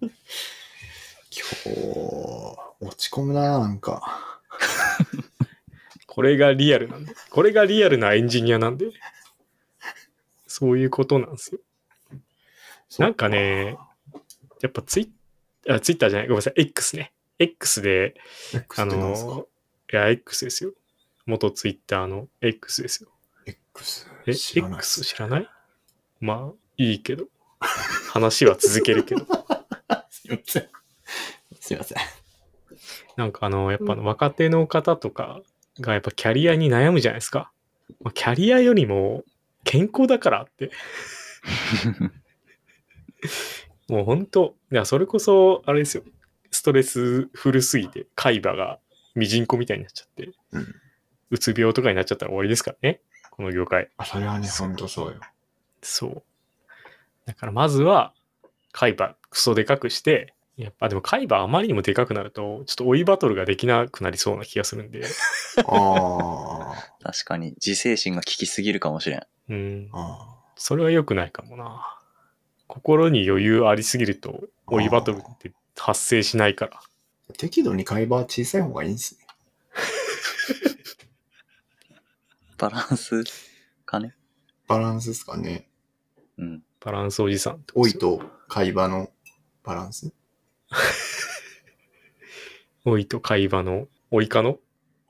[SPEAKER 3] 今日、落ち込むな、なんか。
[SPEAKER 2] これがリアルなんで。これがリアルなエンジニアなんで。そういうことなんですよ。なんかね、やっぱツイッあツイッターじゃない、ごめんなさい、X ね。X で、
[SPEAKER 3] X
[SPEAKER 2] あの、いや、X ですよ。元ツイッターの X ですよ。
[SPEAKER 3] X。
[SPEAKER 2] え、
[SPEAKER 3] 知
[SPEAKER 2] X
[SPEAKER 3] す
[SPEAKER 2] 知らない？まあ、いいけど。話は続けるけど。
[SPEAKER 3] すいません。すいません。
[SPEAKER 2] なんかあの、やっぱ若手の方とかがやっぱキャリアに悩むじゃないですか。まあ、キャリアよりも健康だからって。もう本当いや、それこそ、あれですよ。ストレスフルすぎて、海馬がミジンコみたいになっちゃって、
[SPEAKER 3] うん。
[SPEAKER 2] うつ病とかになっちゃったら終わりですからね。この業界。
[SPEAKER 3] あ、それはね、ほんとそうよ。
[SPEAKER 2] そう。だからまずは、海馬クソでかくして、やっぱでも海馬あまりにもでかくなると、ちょっと追いバトルができなくなりそうな気がするんで、
[SPEAKER 3] あ
[SPEAKER 4] 確かに、自制心が効きすぎるかもしれん。
[SPEAKER 2] うん
[SPEAKER 3] あ。。あ
[SPEAKER 2] それは良くないかもな。心に余裕ありすぎると、追いバトルって発生しないから。
[SPEAKER 3] あ。適度に会話は小さい方がいいんですね。
[SPEAKER 4] バランスかね。
[SPEAKER 3] バランスですかね。
[SPEAKER 4] うん。
[SPEAKER 2] バランスおじさんってことですよ
[SPEAKER 3] 老いと会話のバランス？
[SPEAKER 2] 老いと海馬の、追いかの？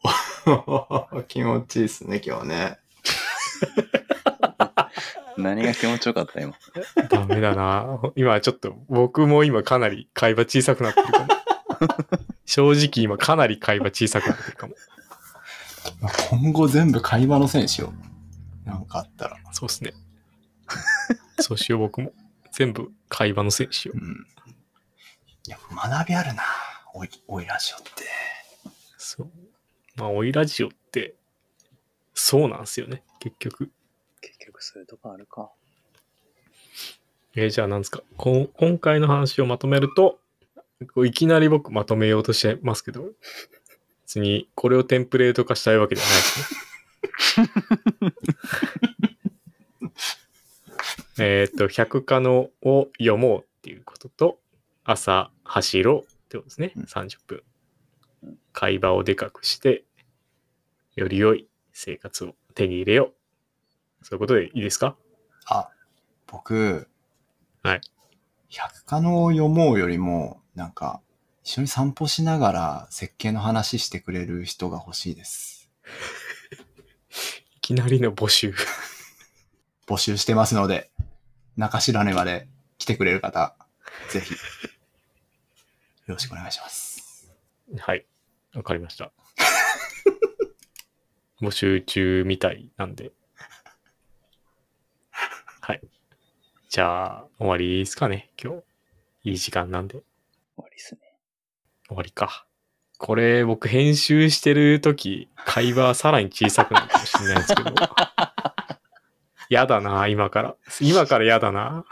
[SPEAKER 3] 気持ちいいっすね、今日ね。
[SPEAKER 4] 何が気持ちよかった今？
[SPEAKER 2] ダメだな。今ちょっと、僕も今かなり海馬小さくなってるかも。正直今かなり海馬小さくなってるかも。
[SPEAKER 3] 今後全部会話の選手よ。なんかあったら。
[SPEAKER 2] そうっすね。そうしよう僕も。全部海馬の選手を
[SPEAKER 3] う。ん。いや、学びあるな。おい、おいラジオって。
[SPEAKER 2] そう。まあ、追いラジオって、そうなんですよね、結局。
[SPEAKER 4] 結局そういうとこあるか。
[SPEAKER 2] えーじゃあ何ですかこん今回の話をまとめると、こういきなり僕まとめようとしてますけど、別にこれをテンプレート化したいわけではないですね。えっと、100科のを読もうっていうことと、朝走ろうってことですね。
[SPEAKER 3] うん
[SPEAKER 2] 30分。会話をでかくして、より良い生活を手に入れよう。そういうことでいいですか？
[SPEAKER 3] あ、僕、
[SPEAKER 2] はい。
[SPEAKER 3] 百科のを読もうよりも、なんか、一緒に散歩しながら設計の話してくれる人が欲しいです。
[SPEAKER 2] いきなりの募集。
[SPEAKER 3] 募集してますので、中白根まで来てくれる方、ぜひ、よろしくお願いします。
[SPEAKER 2] はい。わかりました。募集中みたいなんで。はい。じゃあ、終わりですかね、今日。いい時間なんで。
[SPEAKER 4] 終わりっすね。
[SPEAKER 2] 終わりか。これ、僕編集してるとき、会話さらに小さくなるかもしれないですけど。やだな、今から。今からやだな。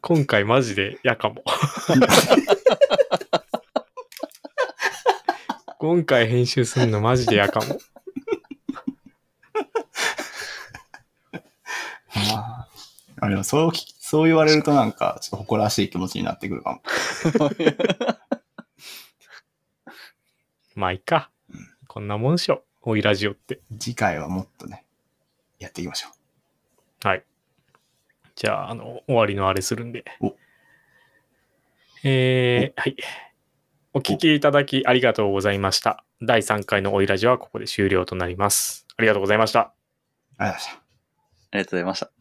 [SPEAKER 2] 今回マジで嫌かも。今回編集するのマジで嫌かも。
[SPEAKER 3] ああでもそうそう言われるとなんか、ちょっと誇らしい気持ちになってくるかも。
[SPEAKER 2] まあいいか。こんなもんでしょ。おいラジオって。
[SPEAKER 3] 次回はもっとね、やっていきましょう。
[SPEAKER 2] はい。じゃあ、あの、終わりのあれするんで
[SPEAKER 3] お。
[SPEAKER 2] えー、はい。お聞きいただきありがとうございました。第3回のおいラジはここで終了となります。ありがとうございました。
[SPEAKER 3] ありがとうございました。
[SPEAKER 4] ありがとうございました。